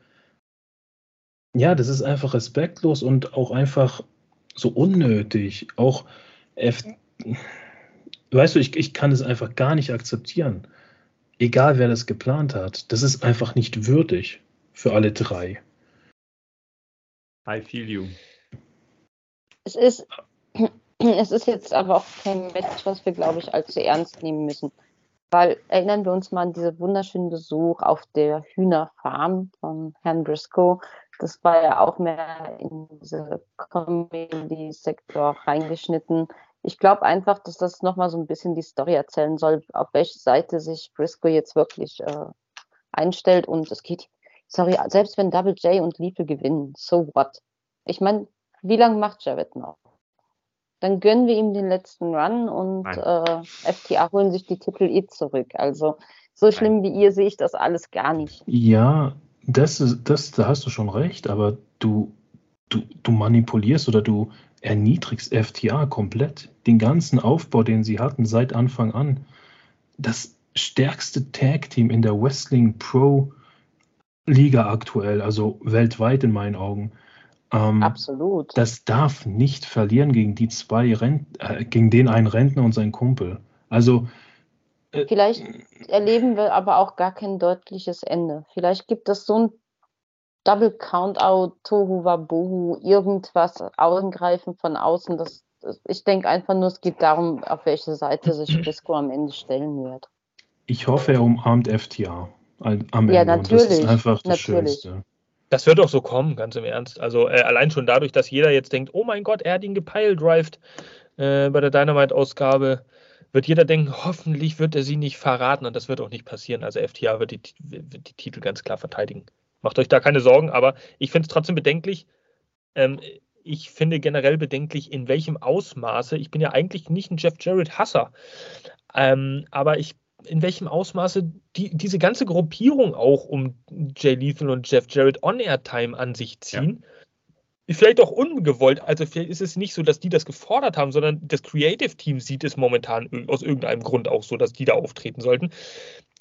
ja, das ist einfach respektlos und auch einfach so unnötig. Auch, F weißt du, ich, ich kann es einfach gar nicht akzeptieren. Egal wer das geplant hat, das ist einfach nicht würdig für alle drei. I feel you. Es ist, es ist jetzt aber auch kein Match, was wir, glaube ich, allzu ernst nehmen müssen. Weil erinnern wir uns mal an diesen wunderschönen Besuch auf der Hühnerfarm von Herrn Briscoe. Das war ja auch mehr in diese Comedy-Sektor reingeschnitten. Ich glaube einfach, dass das nochmal so ein bisschen die Story erzählen soll, auf welche Seite sich Briscoe jetzt wirklich äh, einstellt. Und es geht sorry, selbst wenn Double J und Liebe gewinnen, so what? Ich meine, wie lange macht Jared noch? Dann gönnen wir ihm den letzten Run und äh, FTA holen sich die Titel eh zurück. Also so schlimm Nein. wie ihr sehe ich das alles gar nicht. Ja, das ist, das, da hast du schon recht, aber du, du, du manipulierst oder du erniedrigst FTA komplett. Den ganzen Aufbau, den sie hatten seit Anfang an. Das stärkste Tag-Team in der Wrestling Pro Liga aktuell, also weltweit in meinen Augen. Ähm, Absolut. Das darf nicht verlieren gegen die zwei Rent äh, gegen den einen Rentner und seinen Kumpel. Also vielleicht erleben wir aber auch gar kein deutliches Ende. Vielleicht gibt es so ein Double Countout, Tohu Wabohu, irgendwas angreifen von außen. Das, das ich denke einfach nur, es geht darum, auf welche Seite sich Briscoe am Ende stellen wird. Ich hoffe, er umarmt FTA am Ende. Ja, natürlich. Und das ist einfach das natürlich. Schönste. Das wird auch so kommen, ganz im Ernst. Also äh, allein schon dadurch, dass jeder jetzt denkt, oh mein Gott, er hat ihn gepiledrived äh, bei der Dynamite-Ausgabe, wird jeder denken, hoffentlich wird er sie nicht verraten und das wird auch nicht passieren. Also FTA wird die, wird die Titel ganz klar verteidigen. Macht euch da keine Sorgen, aber ich finde es trotzdem bedenklich. Ähm, ich finde generell bedenklich, in welchem Ausmaße, ich bin ja eigentlich nicht ein Jeff Jarrett-Hasser, ähm, aber ich in welchem Ausmaße die, diese ganze Gruppierung auch um Jay Lethal und Jeff Jarrett On-Air-Time an sich ziehen. Ja. Vielleicht auch ungewollt. Also vielleicht ist es nicht so, dass die das gefordert haben, sondern das Creative Team sieht es momentan aus irgendeinem Grund auch so, dass die da auftreten sollten.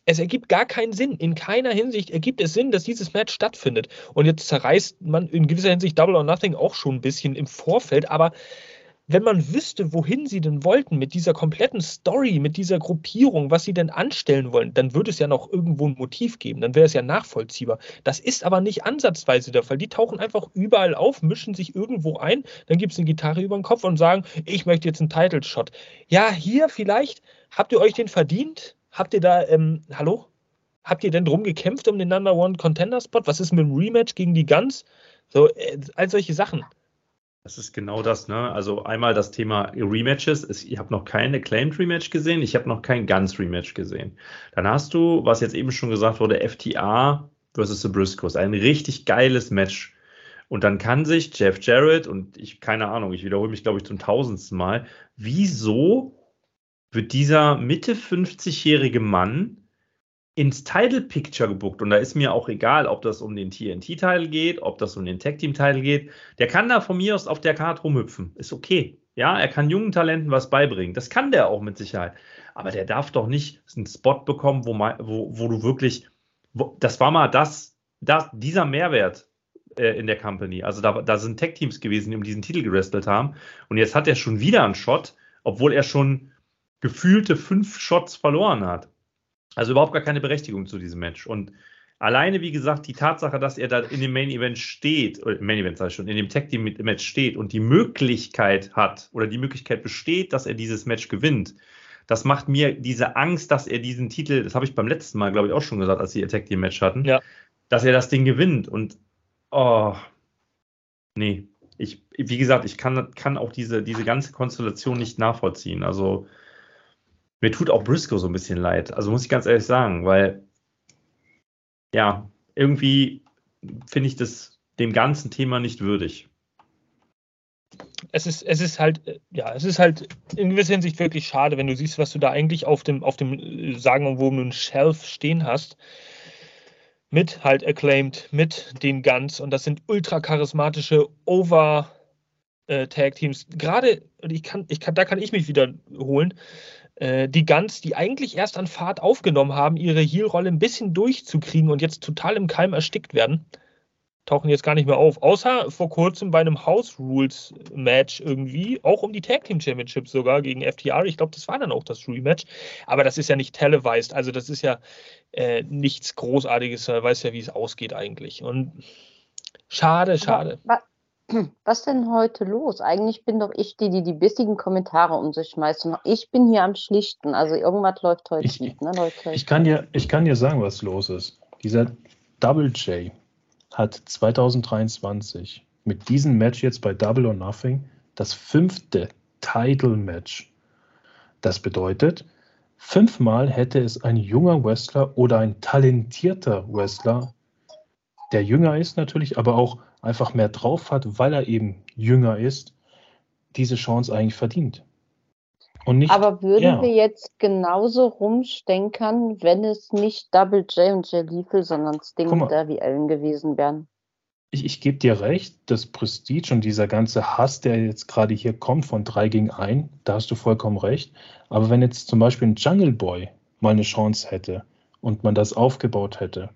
Es ergibt gar keinen Sinn. In keiner Hinsicht ergibt es Sinn, dass dieses Match stattfindet. Und jetzt zerreißt man in gewisser Hinsicht Double or Nothing auch schon ein bisschen im Vorfeld, aber wenn man wüsste, wohin sie denn wollten mit dieser kompletten Story, mit dieser Gruppierung, was sie denn anstellen wollen, dann würde es ja noch irgendwo ein Motiv geben, dann wäre es ja nachvollziehbar. Das ist aber nicht ansatzweise der Fall. Die tauchen einfach überall auf, mischen sich irgendwo ein, dann gibt es eine Gitarre über den Kopf und sagen, ich möchte jetzt einen Title Shot. Ja, hier vielleicht, habt ihr euch den verdient? Habt ihr da, ähm, hallo? Habt ihr denn drum gekämpft um den Number One Contender Spot? Was ist mit dem Rematch gegen die Guns? So, äh, all solche Sachen. Das ist genau das, ne? Also einmal das Thema Rematches. Ich habe noch kein Acclaimed Rematch gesehen, ich habe noch kein Guns Rematch gesehen. Dann hast du, was jetzt eben schon gesagt wurde, FTA versus The Briscoes. Ein richtig geiles Match. Und dann kann sich Jeff Jarrett und ich, keine Ahnung, ich wiederhole mich, glaube ich, zum tausendsten Mal, wieso wird dieser Mitte 50-jährige Mann ins Title Picture gebuckt und da ist mir auch egal, ob das um den TNT-Teil geht, ob das um den Tag-Team-Teil geht. Der kann da von mir aus auf der Karte rumhüpfen. Ist okay. Ja, er kann jungen Talenten was beibringen. Das kann der auch mit Sicherheit. Aber der darf doch nicht einen Spot bekommen, wo, wo, wo du wirklich, wo, das war mal das, das dieser Mehrwert äh, in der Company. Also da, da sind Tech-Teams gewesen, die um diesen Titel gewrestelt haben. Und jetzt hat er schon wieder einen Shot, obwohl er schon gefühlte fünf Shots verloren hat. Also überhaupt gar keine Berechtigung zu diesem Match. Und alleine, wie gesagt, die Tatsache, dass er da in dem Main Event steht, oder Main Event sage ich schon, in dem Tag Team Match steht und die Möglichkeit hat oder die Möglichkeit besteht, dass er dieses Match gewinnt, das macht mir diese Angst, dass er diesen Titel, das habe ich beim letzten Mal, glaube ich, auch schon gesagt, als sie ihr Tag Team Match hatten, ja. dass er das Ding gewinnt. Und oh, nee. Ich, wie gesagt, ich kann, kann auch diese, diese ganze Konstellation nicht nachvollziehen. Also, mir tut auch Briscoe so ein bisschen leid. Also muss ich ganz ehrlich sagen, weil ja, irgendwie finde ich das dem ganzen Thema nicht würdig. Es ist, es ist halt, ja, es ist halt in gewisser Hinsicht wirklich schade, wenn du siehst, was du da eigentlich auf dem, auf dem, sagen wir, einen Shelf stehen hast. Mit halt acclaimed, mit den Guns und das sind ultra charismatische Over äh, Tag Teams. Gerade, ich kann, ich kann, da kann ich mich wiederholen äh, die Guns, die eigentlich erst an Fahrt aufgenommen haben, ihre Heel-Rolle ein bisschen durchzukriegen und jetzt total im Keim erstickt werden, tauchen jetzt gar nicht mehr auf. Außer vor kurzem bei einem House Rules Match irgendwie, auch um die Tag Team Championship sogar gegen FTR. Ich glaube, das war dann auch das Rematch. Aber das ist ja nicht televised. Also, das ist ja äh, nichts Großartiges. Man weiß ja, wie es ausgeht eigentlich. Und schade, schade. Aber, was denn heute los? Eigentlich bin doch ich die, die die bissigen Kommentare um sich schmeißt. Und ich bin hier am Schlichten. Also irgendwas läuft heute ich, nicht, ne, Leute? Ich kann, dir, ich kann dir sagen, was los ist. Dieser Double J hat 2023 mit diesem Match jetzt bei Double or Nothing das fünfte Title-Match. Das bedeutet, fünfmal hätte es ein junger Wrestler oder ein talentierter Wrestler, der jünger ist natürlich, aber auch einfach mehr drauf hat, weil er eben jünger ist, diese Chance eigentlich verdient. Und nicht, Aber würden ja. wir jetzt genauso rumstenkern, wenn es nicht Double J und Jay Lethal, sondern Sting und Darby Allen gewesen wären? ich, ich gebe dir recht, das Prestige und dieser ganze Hass, der jetzt gerade hier kommt von 3 gegen 1, da hast du vollkommen recht. Aber wenn jetzt zum Beispiel ein Jungle Boy mal eine Chance hätte und man das aufgebaut hätte,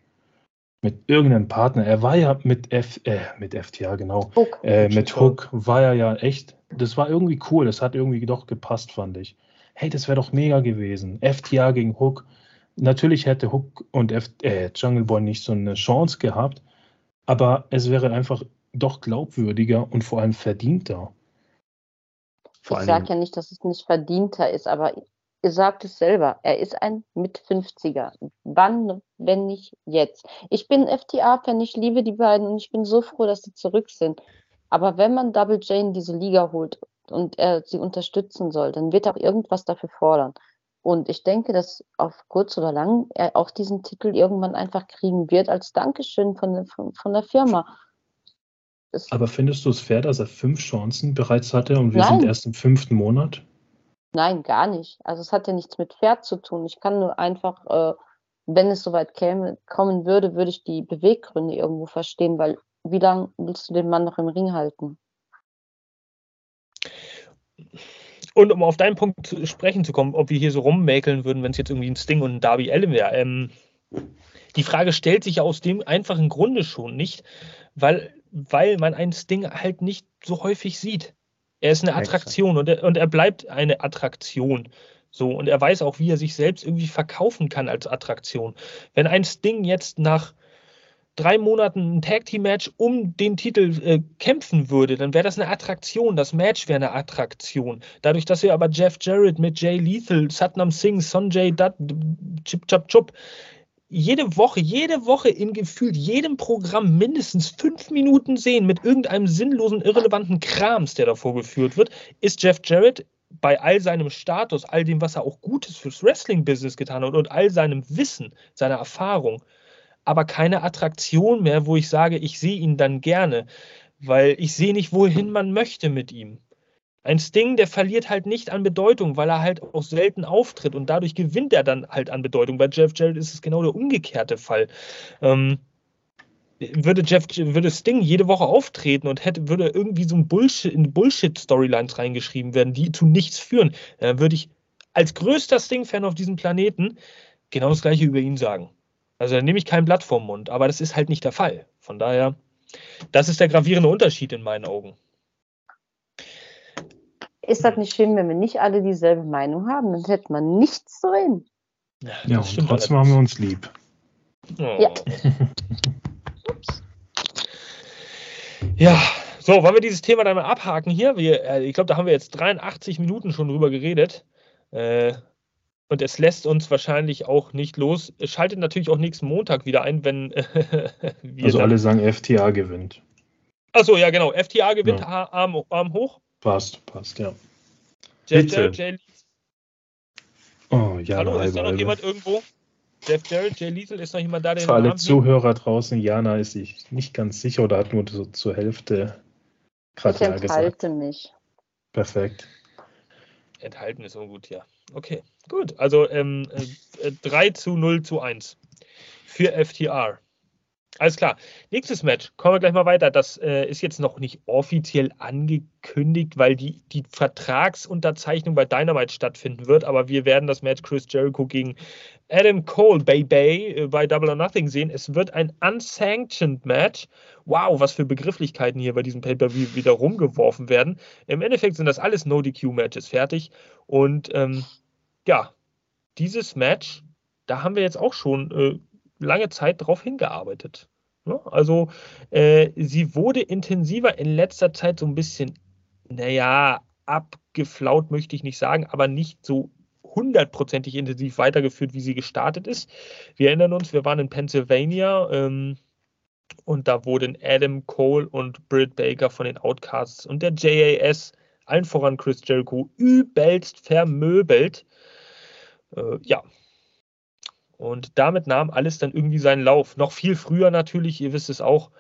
mit irgendeinem Partner, er war ja mit F, äh, mit FTA, genau, Hook. Äh, mit Hook war er ja echt, das war irgendwie cool, das hat irgendwie doch gepasst, fand ich. Hey, das wäre doch mega gewesen. FTA gegen Hook. Natürlich hätte Hook und F, äh, Jungle Boy nicht so eine Chance gehabt, aber es wäre einfach doch glaubwürdiger und vor allem verdienter. Vor ich sage ja nicht, dass es nicht verdienter ist, aber ihr sagt es selber, er ist ein mit 50er. Wann, wenn nicht jetzt? Ich bin FTA-Fan, ich liebe die beiden und ich bin so froh, dass sie zurück sind. Aber wenn man Double J in diese Liga holt und er sie unterstützen soll, dann wird er auch irgendwas dafür fordern. Und ich denke, dass auf kurz oder lang er auch diesen Titel irgendwann einfach kriegen wird als Dankeschön von, von, von der Firma. Das Aber findest du es fair, dass er fünf Chancen bereits hatte und wir Nein. sind erst im fünften Monat? Nein, gar nicht. Also es hat ja nichts mit fair zu tun. Ich kann nur einfach, äh, wenn es soweit käme, kommen würde, würde ich die Beweggründe irgendwo verstehen, weil wie lange willst du den Mann noch im Ring halten? Und um auf deinen Punkt zu sprechen zu kommen, ob wir hier so rummäkeln würden, wenn es jetzt irgendwie ein Sting und ein Darby Allen wäre, ähm, die Frage stellt sich ja aus dem einfachen Grunde schon nicht, weil, weil man einen Sting halt nicht so häufig sieht. Er ist eine Attraktion und er, und er bleibt eine Attraktion. So, und er weiß auch, wie er sich selbst irgendwie verkaufen kann als Attraktion. Wenn ein Sting jetzt nach drei Monaten ein Tag Team Match um den Titel äh, kämpfen würde, dann wäre das eine Attraktion. Das Match wäre eine Attraktion. Dadurch, dass wir aber Jeff Jarrett mit Jay Lethal, Satnam Singh, Sonjay Dutt, Chip Chop Chup jede Woche, jede Woche in gefühlt jedem Programm mindestens fünf Minuten sehen mit irgendeinem sinnlosen, irrelevanten Krams, der davor geführt wird, ist Jeff Jarrett bei all seinem Status, all dem, was er auch Gutes fürs Wrestling-Business getan hat und all seinem Wissen, seiner Erfahrung, aber keine Attraktion mehr, wo ich sage, ich sehe ihn dann gerne, weil ich sehe nicht, wohin man möchte mit ihm. Ein Sting, der verliert halt nicht an Bedeutung, weil er halt auch selten auftritt und dadurch gewinnt er dann halt an Bedeutung. Bei Jeff Jarrett ist es genau der umgekehrte Fall. Ähm, würde Jeff, würde Sting jede Woche auftreten und hätte, würde irgendwie so ein Bullshit, in Bullshit-Storylines reingeschrieben werden, die zu nichts führen, dann würde ich als größter Sting-Fan auf diesem Planeten genau das gleiche über ihn sagen. Also da nehme ich kein Blatt vom Mund, aber das ist halt nicht der Fall. Von daher, das ist der gravierende Unterschied in meinen Augen. Ist das nicht schlimm, wenn wir nicht alle dieselbe Meinung haben? Dann hätte man nichts zu reden. Ja, ja und trotzdem haben wir uns lieb. Oh. Ja. ja, so, wollen wir dieses Thema dann mal abhaken hier? Wir, äh, ich glaube, da haben wir jetzt 83 Minuten schon drüber geredet. Äh, und es lässt uns wahrscheinlich auch nicht los. Es schaltet natürlich auch nächsten Montag wieder ein, wenn wir. Also alle sagen, FTA gewinnt. Achso, ja, genau. FTA gewinnt, ja. Arm, Arm hoch. Passt, passt, ja. Jeff Jarrett, Jay Oh, ja, Hallo, ist da noch jemand irgendwo? Jeff Jarrett, Jay Liesel, ist noch jemand da, der Für alle Zuhörer hebt? draußen, Jana ist sich nicht ganz sicher oder hat nur so zur Hälfte gerade ja gesagt. Ich enthalte mich. Perfekt. Enthalten ist so gut, ja. Okay, gut. Also ähm, äh, 3 zu 0 zu 1 für FTR. Alles klar. Nächstes Match. Kommen wir gleich mal weiter. Das äh, ist jetzt noch nicht offiziell angekündigt, weil die, die Vertragsunterzeichnung bei Dynamite stattfinden wird. Aber wir werden das Match Chris Jericho gegen Adam Cole Bay Bay äh, bei Double or Nothing sehen. Es wird ein unsanctioned Match. Wow, was für Begrifflichkeiten hier bei diesem Pay-Per-View wieder rumgeworfen werden. Im Endeffekt sind das alles No-DQ-Matches fertig. Und ähm, ja, dieses Match, da haben wir jetzt auch schon äh, lange Zeit darauf hingearbeitet. Ne? Also äh, sie wurde intensiver in letzter Zeit so ein bisschen, naja, abgeflaut möchte ich nicht sagen, aber nicht so hundertprozentig intensiv weitergeführt, wie sie gestartet ist. Wir erinnern uns, wir waren in Pennsylvania ähm, und da wurden Adam Cole und Britt Baker von den Outcasts und der JAS, allen voran Chris Jericho, übelst vermöbelt. Äh, ja, und damit nahm alles dann irgendwie seinen Lauf. Noch viel früher natürlich, ihr wisst es auch.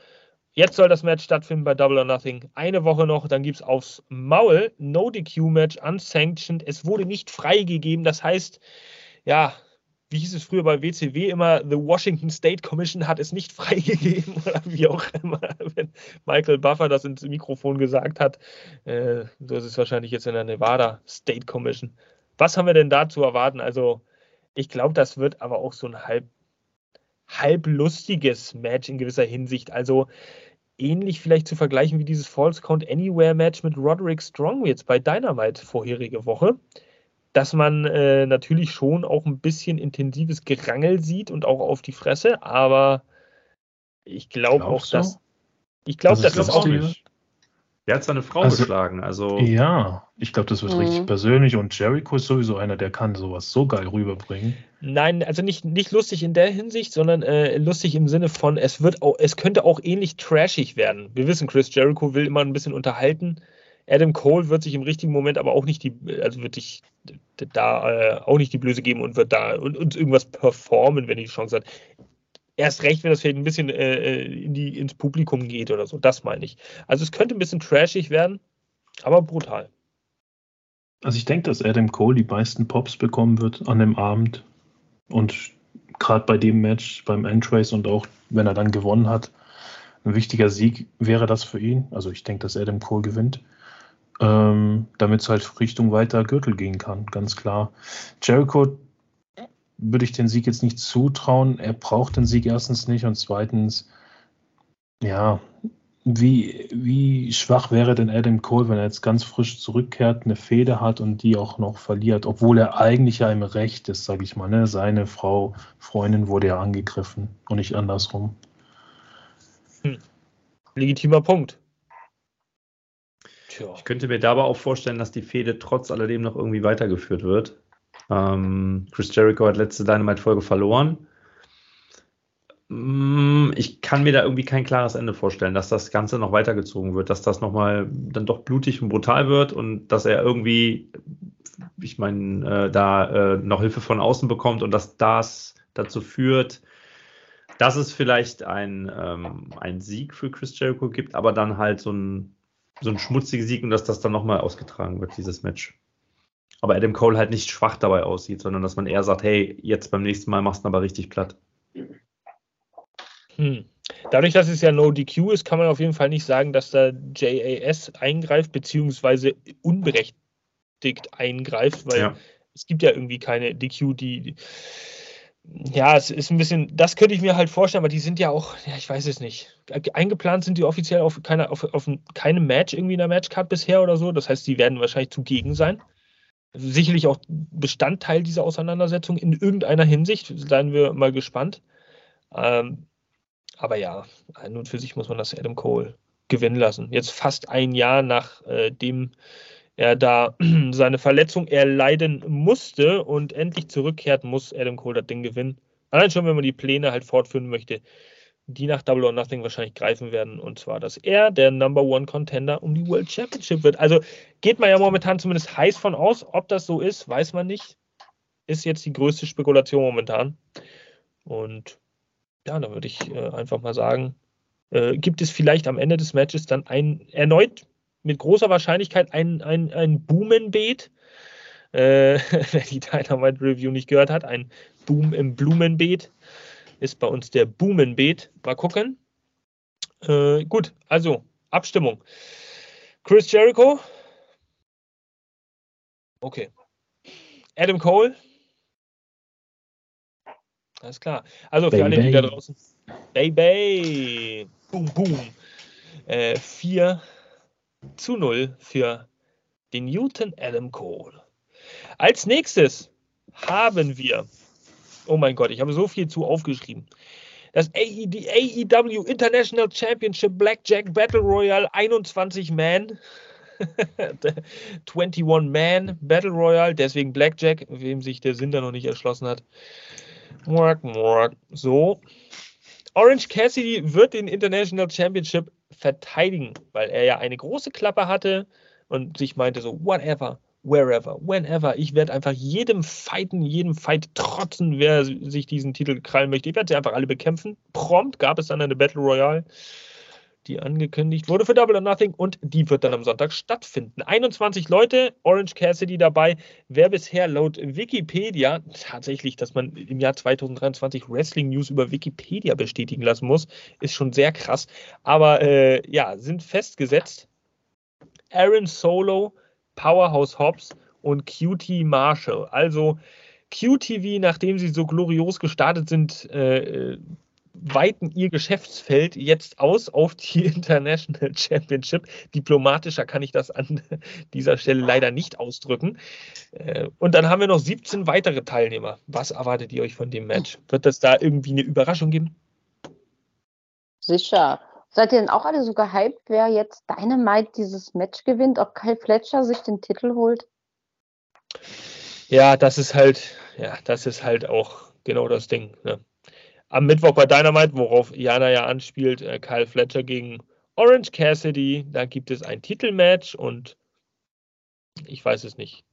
Jetzt soll das Match stattfinden bei Double or Nothing. Eine Woche noch, dann gibt es aufs Maul No DQ Match, unsanctioned. Es wurde nicht freigegeben. Das heißt, ja, wie hieß es früher bei WCW immer, The Washington State Commission hat es nicht freigegeben oder wie auch immer, wenn Michael Buffer das ins Mikrofon gesagt hat. Äh, so ist es wahrscheinlich jetzt in der Nevada State Commission. Was haben wir denn da zu erwarten? Also, ich glaube, das wird aber auch so ein halb, halb lustiges Match in gewisser Hinsicht. Also, ähnlich vielleicht zu vergleichen wie dieses False Count Anywhere Match mit Roderick Strong jetzt bei Dynamite vorherige Woche dass man äh, natürlich schon auch ein bisschen intensives Gerangel sieht und auch auf die Fresse, aber ich glaube auch, du? dass. Ich glaube, das ist auch nicht. Der hat seine Frau Also- geschlagen. Also Ja, ich glaube, das wird Mhm. richtig persönlich und Jericho ist sowieso einer, der kann sowas so geil rüberbringen. Nein, also nicht, nicht lustig in der Hinsicht, sondern äh, lustig im Sinne von, es wird auch, es könnte auch ähnlich trashig werden. Wir wissen, Chris Jericho will immer ein bisschen unterhalten. Adam Cole wird sich im richtigen Moment aber auch nicht die, also wird sich da äh, auch nicht die Blöße geben und wird da und, uns irgendwas performen, wenn er die Chance hat. Erst recht, wenn das vielleicht ein bisschen äh, in die, ins Publikum geht oder so. Das meine ich. Also es könnte ein bisschen trashig werden, aber brutal. Also ich denke, dass Adam Cole die meisten Pops bekommen wird an dem Abend. Und gerade bei dem Match, beim Entrace und auch wenn er dann gewonnen hat, ein wichtiger Sieg wäre das für ihn. Also ich denke, dass Adam Cole gewinnt. Ähm, damit es halt Richtung weiter Gürtel gehen kann, ganz klar. Jericho würde ich den Sieg jetzt nicht zutrauen. Er braucht den Sieg erstens nicht und zweitens, ja, wie, wie schwach wäre denn Adam Cole, wenn er jetzt ganz frisch zurückkehrt, eine Fehde hat und die auch noch verliert, obwohl er eigentlich ja im Recht ist, sage ich mal. Ne? Seine Frau, Freundin wurde ja angegriffen und nicht andersrum. Legitimer Punkt. Tja. ich könnte mir da aber auch vorstellen, dass die Fehde trotz alledem noch irgendwie weitergeführt wird. Ähm, Chris Jericho hat letzte Dynamite-Folge verloren. Mm, Ich kann mir da irgendwie kein klares Ende vorstellen, dass das Ganze noch weitergezogen wird, dass das nochmal dann doch blutig und brutal wird und dass er irgendwie, ich meine, äh, da äh, noch Hilfe von außen bekommt und dass das dazu führt, dass es vielleicht ein, ähm, ein Sieg für Chris Jericho gibt, aber dann halt so ein, so ein schmutziger Sieg und dass das dann nochmal ausgetragen wird, dieses Match. Aber Adam Cole halt nicht schwach dabei aussieht, sondern dass man eher sagt, hey, jetzt beim nächsten Mal machst du ihn aber richtig platt. Hm. Dadurch, dass es ja No DQ ist, kann man auf jeden Fall nicht sagen, dass da JAS eingreift, beziehungsweise unberechtigt eingreift, weil Ja. es gibt ja irgendwie keine DQ, die. Ja, es ist ein bisschen, das könnte ich mir halt vorstellen, aber die sind ja auch, ja, ich weiß es nicht. Eingeplant sind die offiziell auf, keine, auf, auf ein- keinem Match irgendwie in der Matchcard bisher oder so. Das heißt, die werden wahrscheinlich zugegen sein. Sicherlich auch Bestandteil dieser Auseinandersetzung in irgendeiner Hinsicht. Seien wir mal gespannt. Ähm, aber ja, an und für sich muss man das Adam Cole gewinnen lassen. Jetzt fast ein Jahr nachdem er da seine Verletzung erleiden musste und endlich zurückkehrt, muss Adam Cole das Ding gewinnen. Allein schon, wenn man die Pläne halt fortführen möchte, die nach Double or Nothing wahrscheinlich greifen werden. Und zwar, dass er der Number One Contender um die World Championship wird. Also geht man ja momentan zumindest heiß von aus. Ob das so ist, weiß man nicht. Ist jetzt die größte Spekulation momentan. Und ja, da würde ich äh, einfach mal sagen, äh, gibt es vielleicht am Ende des Matches dann ein erneut mit großer Wahrscheinlichkeit ein, ein, ein Blumenbeet. Äh, wer die Dynamite Review nicht gehört hat, ein Boom im Blumenbeet ist bei uns der Blumenbeet. Mal gucken. Äh, gut, also Abstimmung. Chris Jericho. Okay. Adam Cole. Alles klar. Also für alle, die da Baby. draußen. Baby. Boom, boom. Äh, 4 zu 0 für den Newton Adam Cole. Als nächstes haben wir, oh mein Gott, ich habe so viel zu aufgeschrieben. Das AEW International Championship Blackjack Battle Royale 21 Man. 21 Man Battle Royale, deswegen Blackjack, wem sich der Sinn da noch nicht erschlossen hat. So. Orange Cassidy wird den International Championship verteidigen, weil er ja eine große Klappe hatte und sich meinte so, whatever, wherever, whenever, ich werde einfach jedem fighten, jedem Fight trotzen, wer sich diesen Titel krallen möchte. Ich werde sie einfach alle bekämpfen. Prompt gab es dann eine Battle Royale. die angekündigt wurde für Double or Nothing und die wird dann am Sonntag stattfinden. 21 Leute, Orange Cassidy dabei. Wer bisher laut Wikipedia, tatsächlich, dass man im Jahr 2023 Wrestling News über Wikipedia bestätigen lassen muss, ist schon sehr krass. Aber äh, ja, sind festgesetzt. Aaron Solo, Powerhouse Hobbs und QT Marshall. Also QTV, nachdem sie so glorios gestartet sind, äh, weiten ihr Geschäftsfeld jetzt aus auf die International Championship. Diplomatischer kann ich das an dieser Stelle leider nicht ausdrücken. Äh, und dann haben wir noch 17 weitere Teilnehmer. Was erwartet ihr euch von dem Match? Wird es da irgendwie eine Überraschung geben? Sicher. Seid ihr denn auch alle so gehypt, wer jetzt Dynamite dieses Match gewinnt, ob Kyle Fletcher sich den Titel holt? Ja, das ist halt, ja, das ist halt auch genau das Ding. Ne? am Mittwoch bei Dynamite, worauf Jana ja anspielt, äh, Kyle Fletcher gegen Orange Cassidy. Da gibt es ein Titelmatch und ich weiß es nicht.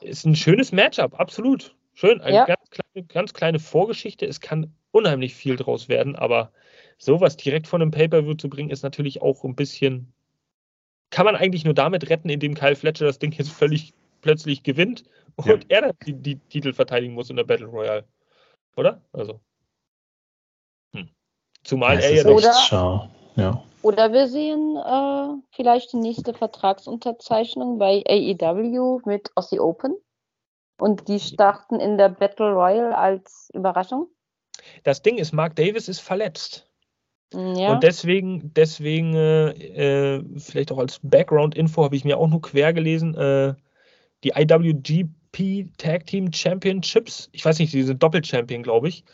Ist ein schönes Matchup, absolut. Schön, eine ja. ganz, kleine, ganz kleine Vorgeschichte. Es kann unheimlich viel draus werden, aber sowas direkt von einem Pay-Per-View zu bringen, ist natürlich auch ein bisschen. Kann man eigentlich nur damit retten, indem Kyle Fletcher das Ding jetzt völlig plötzlich gewinnt und ja. er dann die, die Titel verteidigen muss in der Battle Royale. Oder? Also. Zumal er ja oder, ja. oder wir sehen äh, vielleicht die nächste Vertragsunterzeichnung bei AEW mit Aussie Open. Und die starten in der Battle Royale als Überraschung. Das Ding ist, Mark Davis ist verletzt. Ja. Und deswegen, deswegen äh, äh, vielleicht auch als Background-Info habe ich mir auch nur quer gelesen, äh, die IWGP Tag Team Championships, ich weiß nicht, die sind Doppel-Champion, glaube ich,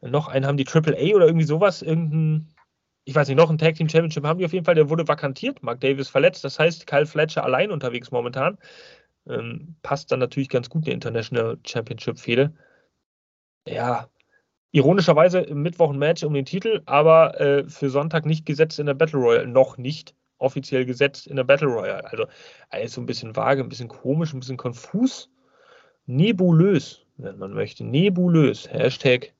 noch einen haben die Triple A oder irgendwie sowas, irgendein, ich weiß nicht, noch ein Tag Team Championship haben die auf jeden Fall, der wurde vakantiert, Mark Davis verletzt, das heißt Kyle Fletcher allein unterwegs momentan. Ähm, passt dann natürlich ganz gut in die International Championship Fehde. Ja, ironischerweise im Mittwoch ein Match um den Titel, aber äh, für Sonntag nicht gesetzt in der Battle Royale, noch nicht offiziell gesetzt in der Battle Royale. Also alles so ein bisschen vage, ein bisschen komisch, ein bisschen konfus, nebulös, wenn man möchte. Nebulös. Hashtag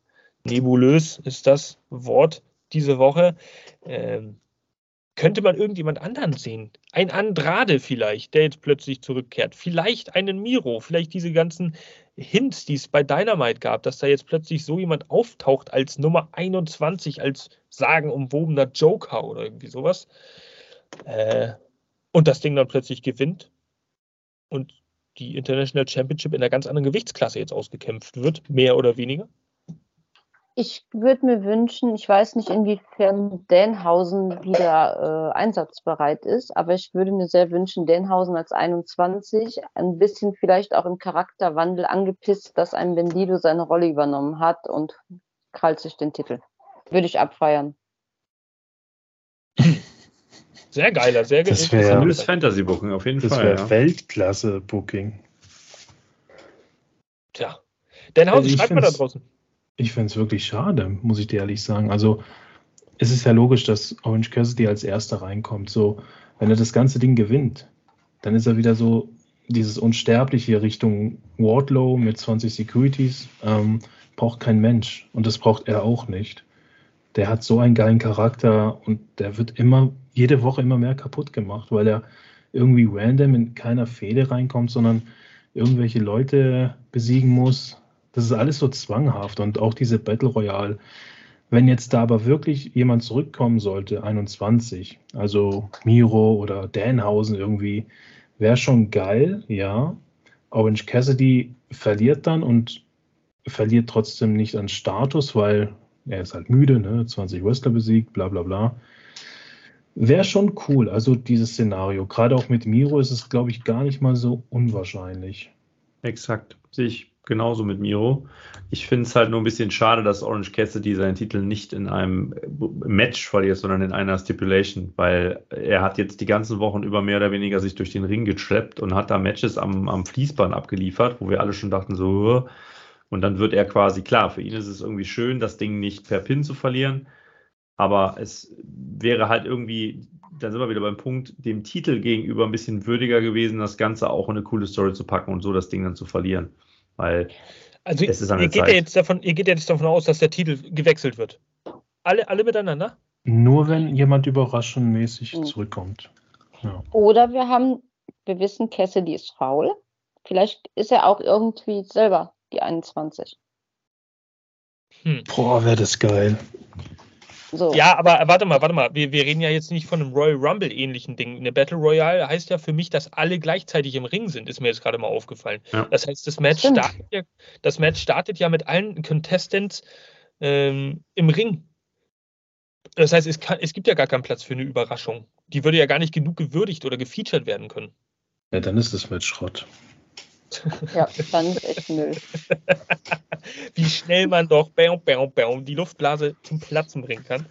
nebulös ist das Wort diese Woche. Ähm, könnte man irgendjemand anderen sehen? Ein Andrade vielleicht, der jetzt plötzlich zurückkehrt. Vielleicht einen Miro, vielleicht diese ganzen Hints, die es bei Dynamite gab, dass da jetzt plötzlich so jemand auftaucht als Nummer 21, als sagenumwobener Joker oder irgendwie sowas. Äh, und das Ding dann plötzlich gewinnt und die International Championship in einer ganz anderen Gewichtsklasse jetzt ausgekämpft wird, mehr oder weniger. Ich würde mir wünschen, ich weiß nicht, inwiefern Denhausen wieder äh, einsatzbereit ist, aber ich würde mir sehr wünschen, Denhausen als 21, ein bisschen vielleicht auch im Charakterwandel angepisst, dass ein Bendido seine Rolle übernommen hat und krallt sich den Titel. Würde ich abfeiern. Sehr geiler, sehr geiler. Das wäre Fantasy-Booking, auf jeden das Fall. Das wäre ja. Weltklasse-Booking. Tja. Denhausen, schreibt mal da draußen. Ich finde es wirklich schade, muss ich dir ehrlich sagen. Also, es ist ja logisch, dass Orange Cassidy als Erster reinkommt. So, wenn er das ganze Ding gewinnt, dann ist er wieder so dieses Unsterbliche Richtung Wardlow mit 20 Securities. Ähm, braucht kein Mensch. Und das braucht er auch nicht. Der hat so einen geilen Charakter und der wird immer, jede Woche immer mehr kaputt gemacht, weil er irgendwie random in keiner Fehde reinkommt, sondern irgendwelche Leute besiegen muss, das ist alles so zwanghaft und auch diese Battle Royale. Wenn jetzt da aber wirklich jemand zurückkommen sollte, 21, also Miro oder Danhausen irgendwie, wäre schon geil, ja. Orange Cassidy verliert dann und verliert trotzdem nicht an Status, weil er ist halt müde, ne? 20 Wrestler besiegt, bla bla bla. Wäre schon cool, also dieses Szenario. Gerade auch mit Miro ist es, glaube ich, gar nicht mal so unwahrscheinlich. Exakt, sehe ich genauso mit Miro. Ich finde es halt nur ein bisschen schade, dass Orange Cassidy seinen Titel nicht in einem Match verliert, sondern in einer Stipulation, weil er hat jetzt die ganzen Wochen über mehr oder weniger sich durch den Ring geschleppt und hat da Matches am, am Fließband abgeliefert, wo wir alle schon dachten so, und dann wird er quasi klar, für ihn ist es irgendwie schön, das Ding nicht per Pin zu verlieren, aber es wäre halt irgendwie, dann sind wir wieder beim Punkt, dem Titel gegenüber ein bisschen würdiger gewesen, das Ganze auch in eine coole Story zu packen und so das Ding dann zu verlieren. Weil also es ist ihr, geht ja jetzt davon, ihr geht ja jetzt davon aus, dass der Titel gewechselt wird. Alle, alle miteinander? Nur wenn jemand überraschenmäßig mhm. zurückkommt. Ja. Oder wir haben, wir wissen, Cassidy ist faul. Vielleicht ist er auch irgendwie selber die 21. Hm. Boah, wäre das geil. So. Ja, aber warte mal, warte mal. Wir, wir reden ja jetzt nicht von einem Royal Rumble-ähnlichen Ding. Eine Battle Royale heißt ja für mich, dass alle gleichzeitig im Ring sind, ist mir jetzt gerade mal aufgefallen. Ja. Das heißt, das Match, startet ja, das Match startet ja mit allen Contestants ähm, im Ring. Das heißt, es, kann, es gibt ja gar keinen Platz für eine Überraschung. Die würde ja gar nicht genug gewürdigt oder gefeatured werden können. Ja, dann ist das Match Schrott. Ja, dann ist echt Müll. Wie schnell man doch bäum, bäum, bäum, die Luftblase zum Platzen bringen kann.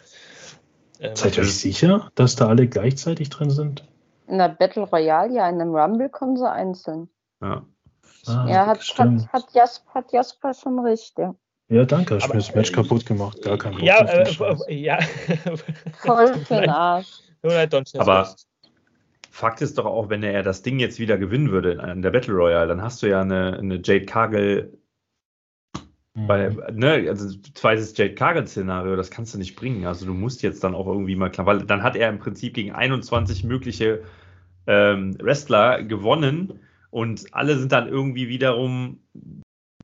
Ähm, Seid ihr euch sicher, dass da alle gleichzeitig drin sind? In der Battle Royale, ja, in einem Rumble kommen sie einzeln. Ja. Ah, ja, hat, hat, hat, Jasper, hat Jasper schon recht, ja. Ja, danke, hast mir das Match kaputt gemacht. Gar kein Problem. Ja, äh, ja. Voll für den Arsch. Aber Fakt ist doch auch, wenn er das Ding jetzt wieder gewinnen würde in der Battle Royale, dann hast du ja eine, eine Jade Cargill weil, mhm. ne, also zweites Jade Cargill-Szenario, das kannst du nicht bringen. Also du musst jetzt dann auch irgendwie mal klar, weil dann hat er im Prinzip gegen 21 mögliche ähm, Wrestler gewonnen und alle sind dann irgendwie wiederum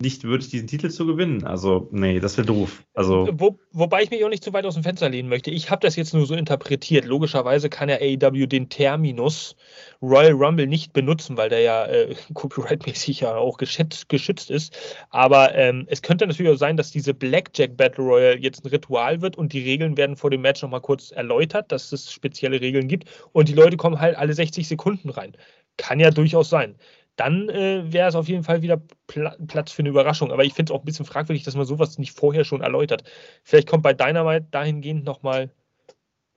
nicht würdig, diesen Titel zu gewinnen. Also, nee, das wäre doof. Also, Wo, wobei ich mich auch nicht zu weit aus dem Fenster lehnen möchte. Ich habe das jetzt nur so interpretiert. Logischerweise kann ja AEW den Terminus Royal Rumble nicht benutzen, weil der ja äh, copyright-mäßig ja auch geschützt, geschützt ist. Aber ähm, es könnte natürlich auch sein, dass diese Blackjack Battle Royale jetzt ein Ritual wird und die Regeln werden vor dem Match nochmal kurz erläutert, dass es spezielle Regeln gibt und die Leute kommen halt alle 60 Sekunden rein. Kann ja durchaus sein dann äh, wäre es auf jeden Fall wieder Pla Platz für eine Überraschung. Aber ich finde es auch ein bisschen fragwürdig, dass man sowas nicht vorher schon erläutert. Vielleicht kommt bei Dynamite dahingehend nochmal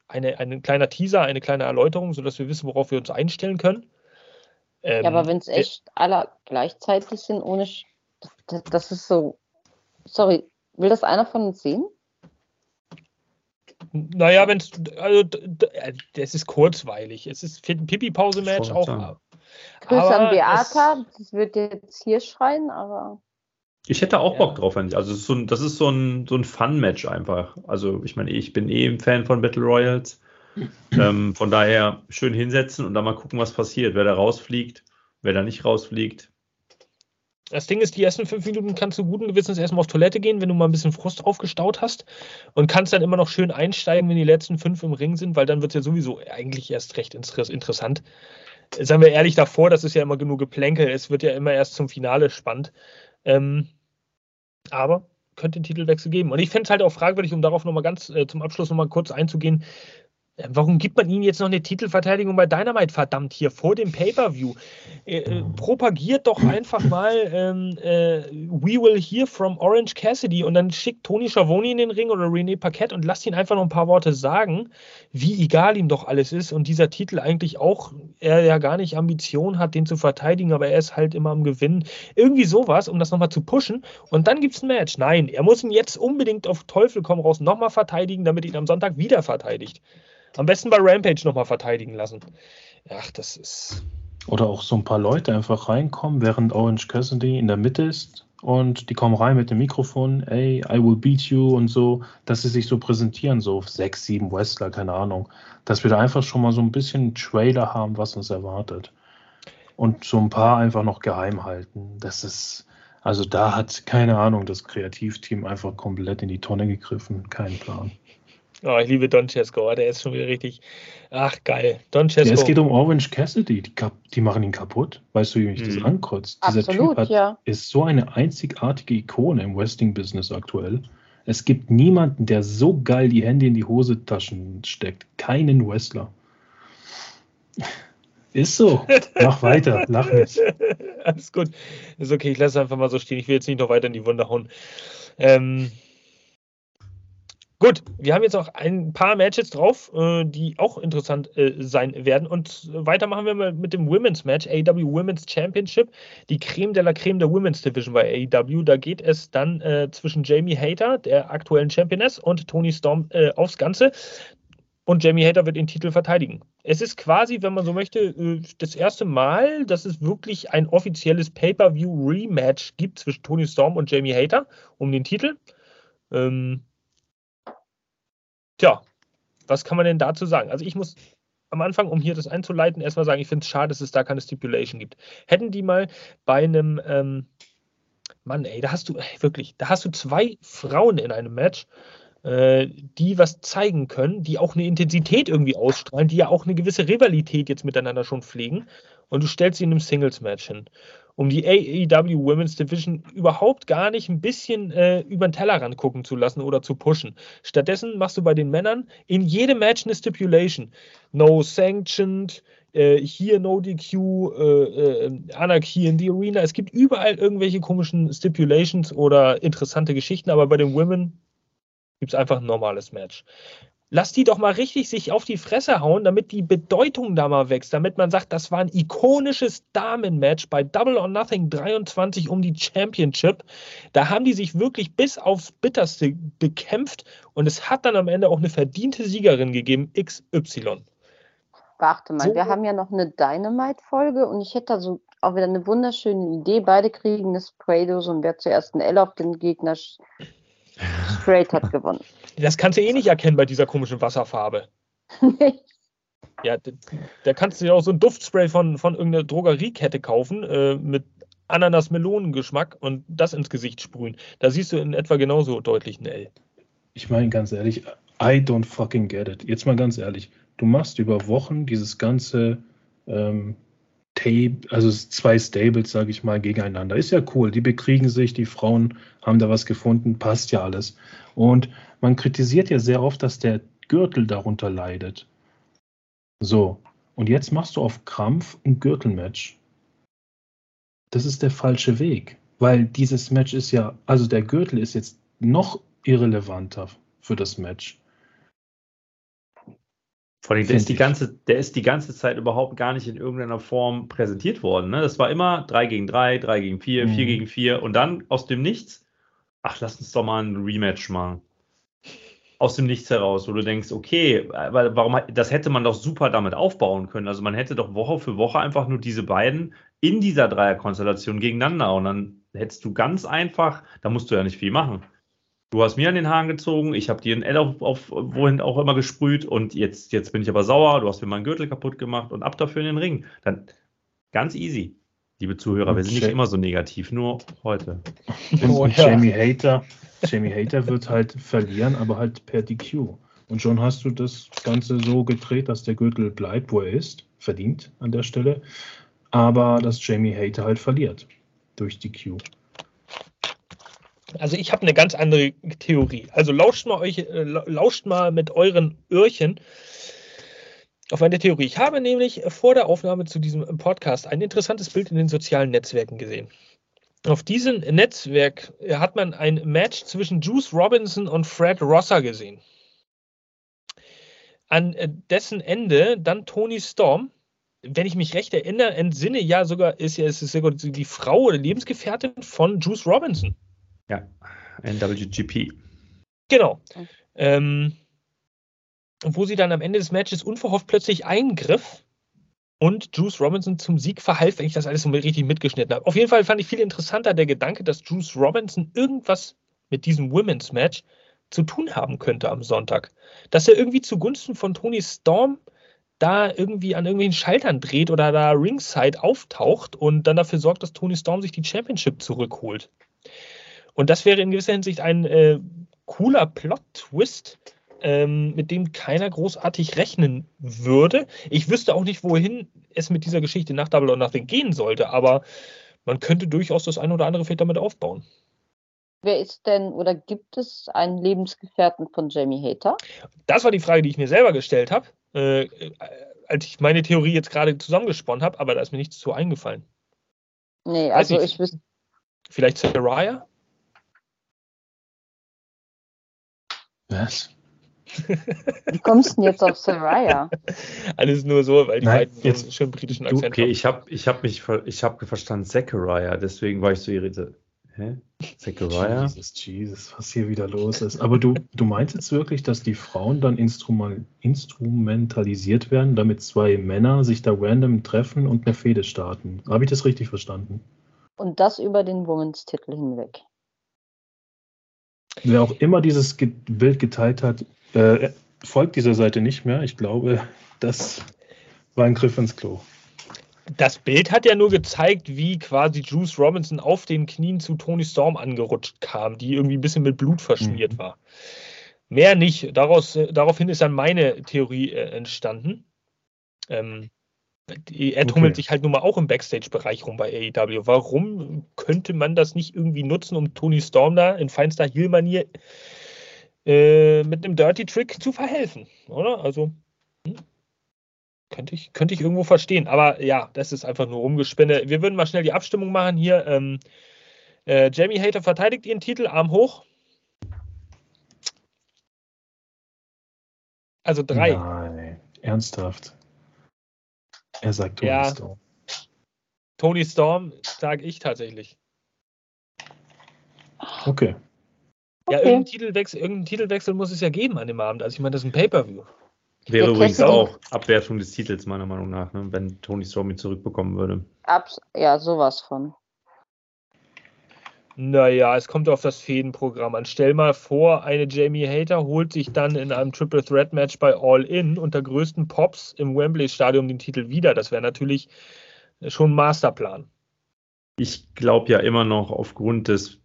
eine, ein kleiner Teaser, eine kleine Erläuterung, sodass wir wissen, worauf wir uns einstellen können. Ähm, ja, aber wenn es echt alle gleichzeitig sind, ohne. Das, das ist so. Sorry, will das einer von uns sehen? Naja, wenn es. Also, das ist kurzweilig. Es ist ein Pipi-Pause-Match auch. Grüße an Beata, das wird jetzt hier schreien, aber. Ich hätte auch ja. Bock drauf, wenn ich. Also, ist so ein, das ist so ein, so ein Fun-Match einfach. Also, ich meine, ich bin eh ein Fan von Battle Royals. ähm, von daher schön hinsetzen und dann mal gucken, was passiert. Wer da rausfliegt, wer da nicht rausfliegt. Das Ding ist, die ersten fünf Minuten kannst du guten Gewissens erstmal auf Toilette gehen, wenn du mal ein bisschen Frust aufgestaut hast und kannst dann immer noch schön einsteigen, wenn die letzten fünf im Ring sind, weil dann wird es ja sowieso eigentlich erst recht interessant seien wir ehrlich davor, das ist ja immer genug Geplänkel. Es wird ja immer erst zum Finale spannend. Ähm, aber könnte den Titelwechsel geben. Und ich fände es halt auch fragwürdig, um darauf nochmal ganz äh, zum Abschluss nochmal kurz einzugehen, Warum gibt man ihnen jetzt noch eine Titelverteidigung bei Dynamite, verdammt, hier vor dem Pay-Per-View? Äh, äh, propagiert doch einfach mal ähm, äh, We Will Hear from Orange Cassidy und dann schickt Tony Schiavone in den Ring oder René Paquette und lasst ihn einfach noch ein paar Worte sagen, wie egal ihm doch alles ist und dieser Titel eigentlich auch, er ja gar nicht Ambition hat, den zu verteidigen, aber er ist halt immer am Gewinnen. Irgendwie sowas, um das nochmal zu pushen und dann gibt es ein Match. Nein, er muss ihn jetzt unbedingt auf Teufel komm raus nochmal verteidigen, damit ihn am Sonntag wieder verteidigt. Am besten bei Rampage nochmal verteidigen lassen. Ach, das ist. Oder auch so ein paar Leute einfach reinkommen, während Orange Cassidy in der Mitte ist und die kommen rein mit dem Mikrofon, ey, I will beat you und so, dass sie sich so präsentieren, so sechs, sieben Wrestler, keine Ahnung. Dass wir da einfach schon mal so ein bisschen Trailer haben, was uns erwartet. Und so ein paar einfach noch geheim halten. Das ist, also da hat, keine Ahnung, das Kreativteam einfach komplett in die Tonne gegriffen. Kein Plan. Oh, ich liebe Don Cesco, der ist schon wieder richtig. Ach, geil. Don Cesco. Ja, es geht um Orange Cassidy. Die, die machen ihn kaputt. Weißt du, wie mich mhm. das ankotzt? Dieser Absolut, Typ hat, ja. ist so eine einzigartige Ikone im Wrestling-Business aktuell. Es gibt niemanden, der so geil die Hände in die Hosetaschen steckt. Keinen Wrestler. Ist so. Mach weiter. Lach nicht. Alles gut. Ist okay. Ich lasse es einfach mal so stehen. Ich will jetzt nicht noch weiter in die Wunde hauen. Ähm, Gut, wir haben jetzt auch ein paar Matches drauf, äh, die auch interessant äh, sein werden. Und weiter machen wir mal mit dem Women's Match, AEW Women's Championship, die Creme de la Creme der Women's Division bei AEW. Da geht es dann äh, zwischen Jamie Hater, der aktuellen Championess, und Tony Storm äh, aufs Ganze. Und Jamie Hater wird den Titel verteidigen. Es ist quasi, wenn man so möchte, äh, das erste Mal, dass es wirklich ein offizielles Pay-Per-View-Rematch gibt zwischen Tony Storm und Jamie Hater um den Titel. Ähm, Tja, was kann man denn dazu sagen? Also ich muss am Anfang, um hier das einzuleiten, erstmal sagen, ich finde es schade, dass es da keine Stipulation gibt. Hätten die mal bei einem, ähm, Mann, ey, da hast du, wirklich, da hast du zwei Frauen in einem Match, äh, die was zeigen können, die auch eine Intensität irgendwie ausstrahlen, die ja auch eine gewisse Rivalität jetzt miteinander schon pflegen. Und du stellst sie in einem Singles-Match hin um die AEW Women's Division überhaupt gar nicht ein bisschen äh, über den Tellerrand gucken zu lassen oder zu pushen. Stattdessen machst du bei den Männern in jedem Match eine Stipulation. No sanctioned, äh, hier No DQ, äh, äh, Anarchy in the Arena. Es gibt überall irgendwelche komischen Stipulations oder interessante Geschichten, aber bei den Women gibt es einfach ein normales Match. Lass die doch mal richtig sich auf die Fresse hauen, damit die Bedeutung da mal wächst, damit man sagt, das war ein ikonisches Damenmatch bei Double or Nothing 23 um die Championship. Da haben die sich wirklich bis aufs Bitterste bekämpft und es hat dann am Ende auch eine verdiente Siegerin gegeben, XY. Warte mal, so. wir haben ja noch eine Dynamite-Folge und ich hätte da so auch wieder eine wunderschöne Idee. Beide kriegen eine Spraydose und wer zuerst ein L auf den Gegner Straight hat gewonnen. Das kannst du eh nicht erkennen bei dieser komischen Wasserfarbe. ja, da kannst du ja auch so ein Duftspray von, von irgendeiner Drogeriekette kaufen äh, mit Ananas-Melonengeschmack und das ins Gesicht sprühen. Da siehst du in etwa genauso deutlich ein L. Ich meine ganz ehrlich, I don't fucking get it. Jetzt mal ganz ehrlich, du machst über Wochen dieses ganze ähm, Also zwei Stables, sage ich mal, gegeneinander. Ist ja cool. Die bekriegen sich, die Frauen haben da was gefunden, passt ja alles. Und man kritisiert ja sehr oft, dass der Gürtel darunter leidet. So, und jetzt machst du auf Krampf ein Gürtelmatch. Das ist der falsche Weg, weil dieses Match ist ja, also der Gürtel ist jetzt noch irrelevanter für das Match. Vor allem, der ist, die ganze, der ist die ganze Zeit überhaupt gar nicht in irgendeiner Form präsentiert worden. Ne? Das war immer 3 gegen 3, 3 gegen 4, mhm. 4 gegen 4 und dann aus dem Nichts, ach, lass uns doch mal ein Rematch machen. Aus dem Nichts heraus, wo du denkst, okay, weil, warum, das hätte man doch super damit aufbauen können. Also man hätte doch Woche für Woche einfach nur diese beiden in dieser Dreierkonstellation gegeneinander und dann hättest du ganz einfach, da musst du ja nicht viel machen Du hast mir an den Haaren gezogen, ich habe dir ein L auf, auf, wohin auch immer gesprüht und jetzt, jetzt bin ich aber sauer, du hast mir meinen Gürtel kaputt gemacht und ab dafür in den Ring. Dann ganz easy. Liebe Zuhörer, wir sind nicht immer so negativ, nur heute. Oh, ja. Jamie Hater, Jamie Hater wird halt verlieren, aber halt per DQ. Und schon hast du das Ganze so gedreht, dass der Gürtel bleibt, wo er ist, verdient an der Stelle, aber dass Jamie Hater halt verliert durch DQ. Also ich habe eine ganz andere Theorie. Also lauscht mal euch, äh, lauscht mal mit euren Öhrchen auf meine Theorie. Ich habe nämlich vor der Aufnahme zu diesem Podcast ein interessantes Bild in den sozialen Netzwerken gesehen. Auf diesem Netzwerk hat man ein Match zwischen Juice Robinson und Fred Rosser gesehen. An äh, dessen Ende dann Tony Storm, wenn ich mich recht erinnere, entsinne ja sogar, ist ja, ist sogar die Frau oder Lebensgefährtin von Juice Robinson. Ja, NWGP. Genau. Ähm, wo sie dann am Ende des Matches unverhofft plötzlich eingriff und Juice Robinson zum Sieg verhalf, wenn ich das alles so richtig mitgeschnitten habe. Auf jeden Fall fand ich viel interessanter der Gedanke, dass Juice Robinson irgendwas mit diesem Women's Match zu tun haben könnte am Sonntag. Dass er irgendwie zugunsten von Tony Storm da irgendwie an irgendwelchen Schaltern dreht oder da ringside auftaucht und dann dafür sorgt, dass Tony Storm sich die Championship zurückholt. Und das wäre in gewisser Hinsicht ein äh, cooler Plot-Twist, ähm, mit dem keiner großartig rechnen würde. Ich wüsste auch nicht, wohin es mit dieser Geschichte nach Double or Nothing gehen sollte, aber man könnte durchaus das eine oder andere vielleicht damit aufbauen. Wer ist denn oder gibt es einen Lebensgefährten von Jamie Hater? Das war die Frage, die ich mir selber gestellt habe, äh, als ich meine Theorie jetzt gerade zusammengesponnen habe, aber da ist mir nichts zu eingefallen. Nee, also ich wüsste. Vielleicht Saraya? Was? Wie kommst du denn jetzt auf Soraya? Alles nur so, weil die Nein, beiden jetzt, so schönen britischen Akzent okay, haben. Okay, ich habe ich hab mich ich hab verstanden Zachariah, deswegen war ich so irritiert. Hä? Zachariah? Jesus, Jesus, was hier wieder los ist. Aber du, du meinst jetzt wirklich, dass die Frauen dann instrument, instrumentalisiert werden, damit zwei Männer sich da random treffen und eine Fehde starten? Habe ich das richtig verstanden? Und das über den Womans-Titel hinweg. Wer auch immer dieses Bild geteilt hat, äh, folge dieser Seite nicht mehr. Ich glaube, das war ein Griff ins Klo. Das Bild hat ja nur gezeigt, wie quasi Juice Robinson auf den Knien zu Tony Storm angerutscht kam, die irgendwie ein bisschen mit Blut verschmiert mhm. war. Mehr nicht. Daraus, daraufhin ist dann meine Theorie äh, entstanden. Ähm, er tummelt okay. sich halt nun mal auch im Backstage-Bereich rum bei AEW. Warum könnte man das nicht irgendwie nutzen, um Tony Storm da in feinster Heel-Manier äh, mit einem Dirty-Trick zu verhelfen? Oder? Also, hm? könnte, ich, könnte ich irgendwo verstehen. Aber ja, das ist einfach nur Rumgespinne. Wir würden mal schnell die Abstimmung machen hier. Ähm, äh, Jamie Hater verteidigt ihren Titel, Arm hoch. Also drei. Nein, ernsthaft. Er sagt Tony ja. Storm. Tony Storm sage ich tatsächlich. Okay. Ja, okay. irgendeinen Titelwechsel, irgendeinen Titelwechsel muss es ja geben an dem Abend. Also ich meine, das ist ein Pay-Per-View. Wäre übrigens auch Abwertung des Titels, meiner Meinung nach, ne, wenn Tony Storm ihn zurückbekommen würde. Abs ja, sowas von. Naja, es kommt auf das Fädenprogramm an. Stell mal vor, eine Jamie Hater holt sich dann in einem Triple Threat Match bei All In unter größten Pops im Wembley Stadium den Titel wieder. Das wäre natürlich schon ein Masterplan. Ich glaube ja immer noch aufgrund des,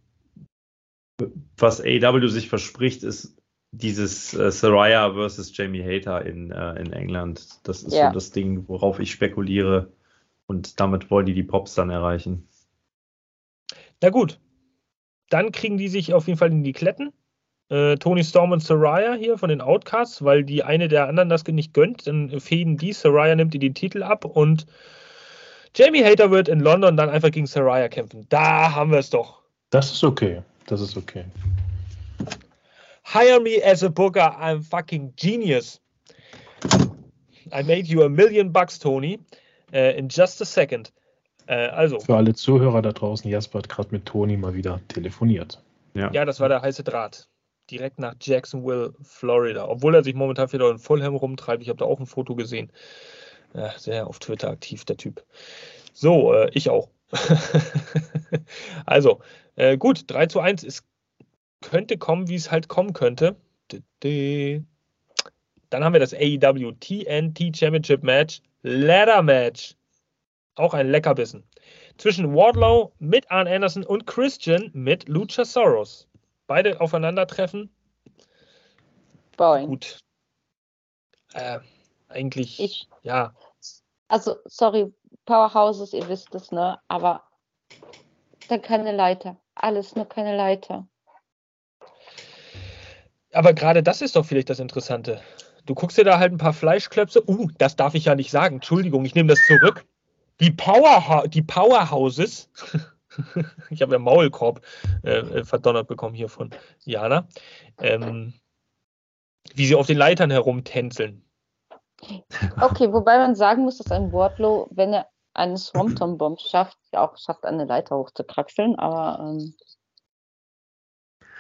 was AW sich verspricht, ist dieses äh, Saraya versus Jamie Hater in, äh, in England. Das ist ja. so das Ding, worauf ich spekuliere. Und damit wollen die die Pops dann erreichen. Na gut, dann kriegen die sich auf jeden Fall in die Kletten. Äh, Tony Storm und Soraya hier von den Outcasts, weil die eine der anderen das nicht gönnt. Dann fäden die, Soraya nimmt ihr den Titel ab und Jamie Hater wird in London dann einfach gegen Soraya kämpfen. Da haben wir es doch. Das ist okay. Das ist okay. Hire me as a booker, I'm fucking genius. I made you a million bucks, Tony, uh, in just a second. Äh, also. Für alle Zuhörer da draußen, Jasper hat gerade mit Toni mal wieder telefoniert. Ja. ja, das war der heiße Draht. Direkt nach Jacksonville, Florida. Obwohl er sich momentan wieder in Fulham rumtreibt. Ich habe da auch ein Foto gesehen. Ja, sehr auf Twitter aktiv, der Typ. So, äh, ich auch. also, äh, gut, 3 zu 1. Es könnte kommen, wie es halt kommen könnte. Dann haben wir das AEW TNT Championship Match, Ladder Match. Auch ein Leckerbissen. Zwischen Wardlow mit Arn Anderson und Christian mit Luchasaurus. Beide aufeinandertreffen. Boing. Gut. Äh, eigentlich, ich, ja. Also, sorry, Powerhouses, ihr wisst es, ne? Aber dann keine Leiter. Alles nur keine Leiter. Aber gerade das ist doch vielleicht das Interessante. Du guckst dir da halt ein paar Fleischklöpse. Uh, das darf ich ja nicht sagen. Entschuldigung, ich nehme das zurück. Die, Power, die Powerhouses, ich habe ja Maulkorb äh, äh, verdonnert bekommen hier von Jana, ähm, wie sie auf den Leitern herumtänzeln. Okay, wobei man sagen muss, dass ein Wardlow, wenn er einen Swampton Bomb schafft, ja auch schafft, eine Leiter hochzukraxeln, aber. Ähm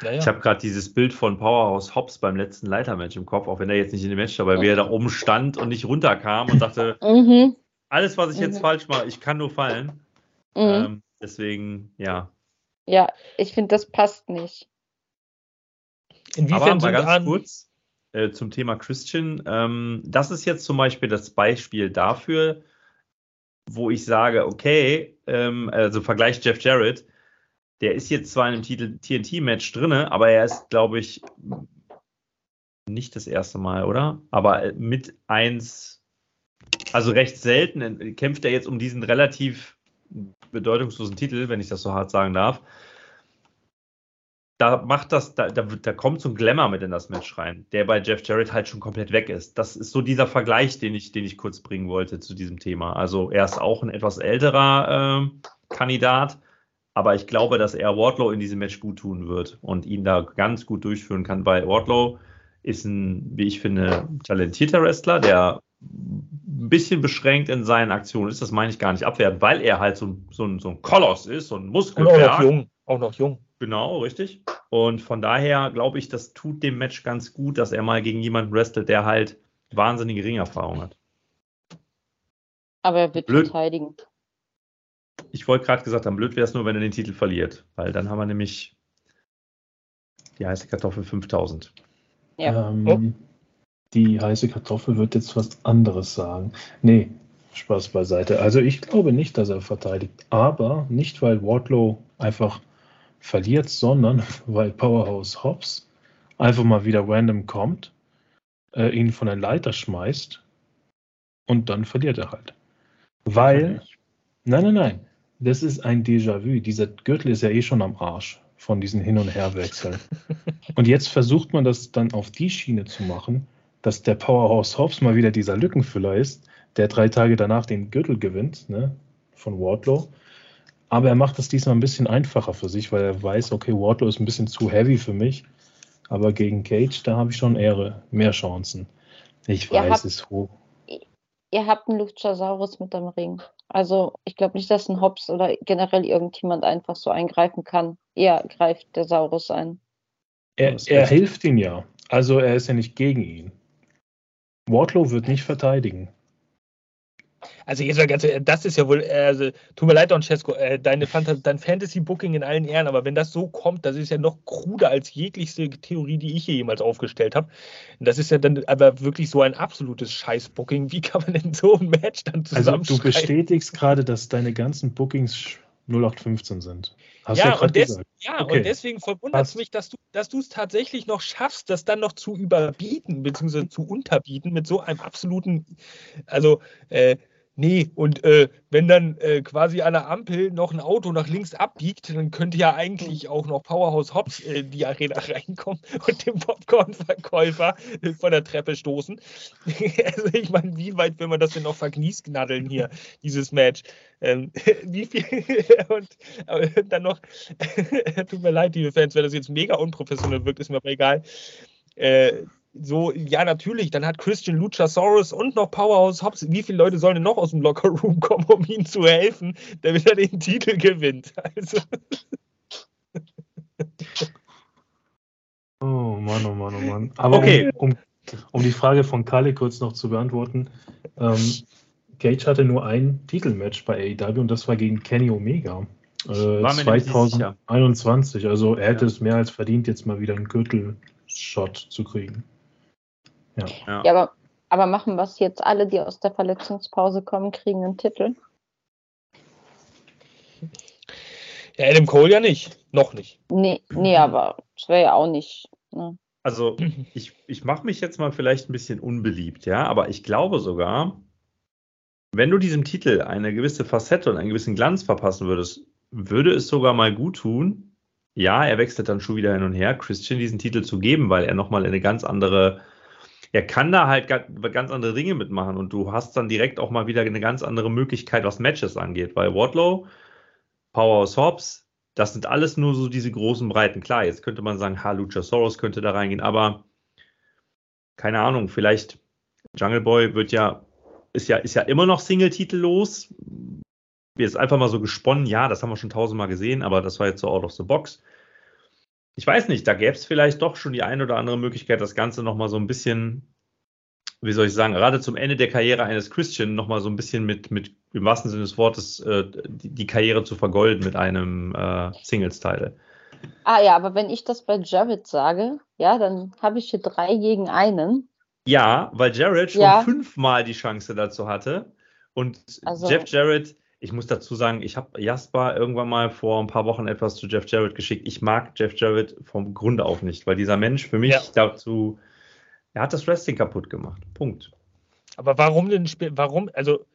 naja. Ich habe gerade dieses Bild von Powerhouse Hobbs beim letzten Leitermatch im Kopf, auch wenn er jetzt nicht in dem Match war, weil wie er da oben stand und nicht runterkam und dachte, mhm alles, was ich jetzt mhm. falsch mache, ich kann nur fallen. Mhm. Ähm, deswegen, ja. Ja, ich finde, das passt nicht. Inwiefern Aber mal ganz an... kurz äh, zum Thema Christian. Ähm, das ist jetzt zum Beispiel das Beispiel dafür, wo ich sage, okay, ähm, also Vergleich Jeff Jarrett, der ist jetzt zwar in einem TNT-Match drin, aber er ist, glaube ich, nicht das erste Mal, oder? Aber mit eins also recht selten kämpft er jetzt um diesen relativ bedeutungslosen Titel, wenn ich das so hart sagen darf. Da macht das, da, da, da kommt so ein Glamour mit in das Match rein, der bei Jeff Jarrett halt schon komplett weg ist. Das ist so dieser Vergleich, den ich, den ich kurz bringen wollte zu diesem Thema. Also er ist auch ein etwas älterer äh, Kandidat, aber ich glaube, dass er Wardlow in diesem Match gut tun wird und ihn da ganz gut durchführen kann, weil Wardlow ist ein, wie ich finde, talentierter Wrestler, der ein bisschen beschränkt in seinen Aktionen ist, das meine ich gar nicht abwerten, weil er halt so, so, ein, so ein Koloss ist, so ein Muskelberg. Und auch noch jung, auch noch jung. Genau, richtig. Und von daher glaube ich, das tut dem Match ganz gut, dass er mal gegen jemanden wrestelt, der halt wahnsinnige Ringerfahrung hat. Aber er wird blöd. verteidigen. Ich wollte gerade gesagt haben, blöd wäre es nur, wenn er den Titel verliert, weil dann haben wir nämlich die heiße Kartoffel 5000. Ja. Ähm, oh. die heiße Kartoffel wird jetzt was anderes sagen. Nee, Spaß beiseite. Also ich glaube nicht, dass er verteidigt, aber nicht, weil Wardlow einfach verliert, sondern weil Powerhouse Hobbs einfach mal wieder random kommt, äh, ihn von der Leiter schmeißt und dann verliert er halt. Weil, nein, nein, nein, das ist ein Déjà-vu. Dieser Gürtel ist ja eh schon am Arsch von diesen Hin- und Herwechseln. und jetzt versucht man das dann auf die Schiene zu machen, dass der Powerhouse Hobbs mal wieder dieser Lückenfüller ist, der drei Tage danach den Gürtel gewinnt, ne, von Wardlow. Aber er macht es diesmal ein bisschen einfacher für sich, weil er weiß, okay, Wardlow ist ein bisschen zu heavy für mich. Aber gegen Cage, da habe ich schon eher mehr Chancen. Ich weiß, es ist hoch. Ihr habt einen Luchasaurus mit dem Ring. Also ich glaube nicht, dass ein Hobbs oder generell irgendjemand einfach so eingreifen kann. Er greift der Saurus ein. Er, er hilft ihm ja. Also er ist ja nicht gegen ihn. Wardlow wird nicht verteidigen. Also jetzt mal ganz, das ist ja wohl, also tut mir leid, Don Cesco, äh, deine dein Fantasy-Booking in allen Ehren, aber wenn das so kommt, das ist ja noch kruder als jeglichste Theorie, die ich hier jemals aufgestellt habe. Das ist ja dann aber wirklich so ein absolutes Scheiß-Booking. Wie kann man denn so ein Match dann zusammen Also du bestätigst gerade, dass deine ganzen Bookings 0815 sind. Hast ja, und des, ja okay. und deswegen verwundert es mich, dass du dass es tatsächlich noch schaffst, das dann noch zu überbieten, beziehungsweise zu unterbieten mit so einem absoluten, also äh, Nee, und äh, wenn dann äh, quasi an der Ampel noch ein Auto nach links abbiegt, dann könnte ja eigentlich auch noch Powerhouse Hobbs in äh, die Arena reinkommen und den Popcorn-Verkäufer von der Treppe stoßen. also ich meine, wie weit will man das denn noch vergniesknaddeln hier, dieses Match? Ähm, wie viel und dann noch, tut mir leid, liebe Fans, wenn das jetzt mega unprofessionell wirkt, ist mir aber egal. Äh, so, ja, natürlich, dann hat Christian Luchasaurus und noch Powerhouse Hobbs. Wie viele Leute sollen denn noch aus dem Lockerroom kommen, um ihm zu helfen, damit er den Titel gewinnt? Also. Oh Mann, oh Mann, oh Mann. Aber okay. um, um, um die Frage von Kale kurz noch zu beantworten, ähm, Gage hatte nur ein Titelmatch bei AEW und das war gegen Kenny Omega. Äh, 2021. Also er hätte ja. es mehr als verdient, jetzt mal wieder einen Gürtel-Shot zu kriegen. Ja, ja. ja aber, aber machen was jetzt alle, die aus der Verletzungspause kommen, kriegen einen Titel? Ja, Adam Cole ja nicht. Noch nicht. Nee, nee aber das wäre ja auch nicht. Ne? Also, ich, ich mache mich jetzt mal vielleicht ein bisschen unbeliebt, ja, aber ich glaube sogar, wenn du diesem Titel eine gewisse Facette und einen gewissen Glanz verpassen würdest, würde es sogar mal gut tun, ja, er wechselt dann schon wieder hin und her, Christian diesen Titel zu geben, weil er nochmal eine ganz andere er kann da halt ganz andere Dinge mitmachen und du hast dann direkt auch mal wieder eine ganz andere Möglichkeit, was Matches angeht, weil Wardlow, Powerhouse Hobbs, das sind alles nur so diese großen Breiten. Klar, jetzt könnte man sagen, ha, Luchasaurus könnte da reingehen, aber keine Ahnung, vielleicht Jungle Boy wird ja, ist ja, ist ja immer noch Single-Titellos. Jetzt einfach mal so gesponnen, ja, das haben wir schon tausendmal gesehen, aber das war jetzt so out of the box ich weiß nicht, da gäbe es vielleicht doch schon die eine oder andere Möglichkeit, das Ganze nochmal so ein bisschen, wie soll ich sagen, gerade zum Ende der Karriere eines Christian nochmal so ein bisschen mit, mit im wahrsten Sinne des Wortes, äh, die, die, Karriere zu vergolden mit einem äh, Singles-Teil. Ah ja, aber wenn ich das bei Jared sage, ja, dann habe ich hier drei gegen einen. Ja, weil Jared schon ja. fünfmal die Chance dazu hatte. Und also, Jeff Jarrett ich muss dazu sagen, ich habe Jasper irgendwann mal vor ein paar Wochen etwas zu Jeff Jarrett geschickt. Ich mag Jeff Jarrett vom Grunde auf nicht, weil dieser Mensch für mich ja. dazu, er hat das Wrestling kaputt gemacht. Punkt. Aber warum denn, warum, also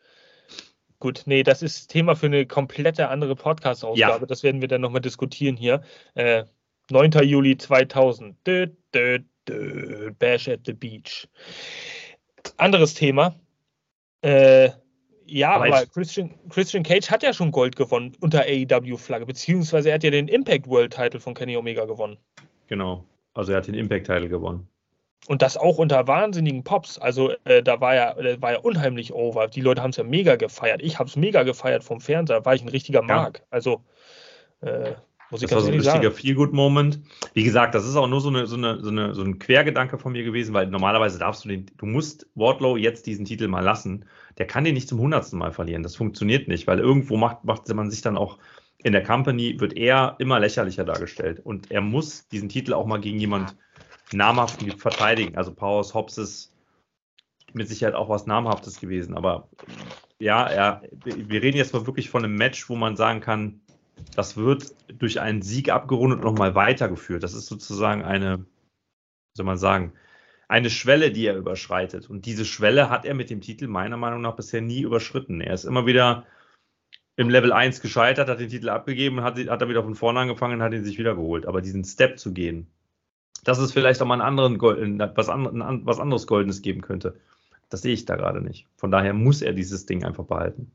gut, nee, das ist Thema für eine komplette andere Podcast-Ausgabe. Ja. Das werden wir dann nochmal diskutieren hier. Äh, 9. Juli 2000. Dö, dö, dö, Bash at the Beach. Anderes Thema. Äh, ja, aber, aber Christian, Christian Cage hat ja schon Gold gewonnen unter AEW-Flagge, beziehungsweise er hat ja den Impact World Title von Kenny Omega gewonnen. Genau, also er hat den Impact Title gewonnen. Und das auch unter wahnsinnigen Pops. Also äh, da war ja, äh, war ja unheimlich over. Die Leute haben es ja mega gefeiert. Ich habe es mega gefeiert vom Fernseher. War ich ein richtiger Mark. Ja. Also äh, muss ich das war so ein richtiger Feel-Good-Moment. Wie gesagt, das ist auch nur so, eine, so, eine, so, eine, so ein Quergedanke von mir gewesen, weil normalerweise darfst du den, du musst Wardlow jetzt diesen Titel mal lassen. Der kann den nicht zum hundertsten Mal verlieren. Das funktioniert nicht, weil irgendwo macht, macht man sich dann auch in der Company, wird er immer lächerlicher dargestellt. Und er muss diesen Titel auch mal gegen jemand namhaft verteidigen. Also Powers Hobbs ist mit Sicherheit auch was Namhaftes gewesen. Aber ja, er, wir reden jetzt mal wirklich von einem Match, wo man sagen kann, das wird durch einen Sieg abgerundet und nochmal weitergeführt. Das ist sozusagen eine, wie soll man sagen, eine Schwelle, die er überschreitet. Und diese Schwelle hat er mit dem Titel meiner Meinung nach bisher nie überschritten. Er ist immer wieder im Level 1 gescheitert, hat den Titel abgegeben, hat, hat er wieder von vorne angefangen und hat ihn sich wieder geholt. Aber diesen Step zu gehen, dass es vielleicht auch mal einen anderen, was, was anderes Goldenes geben könnte, das sehe ich da gerade nicht. Von daher muss er dieses Ding einfach behalten.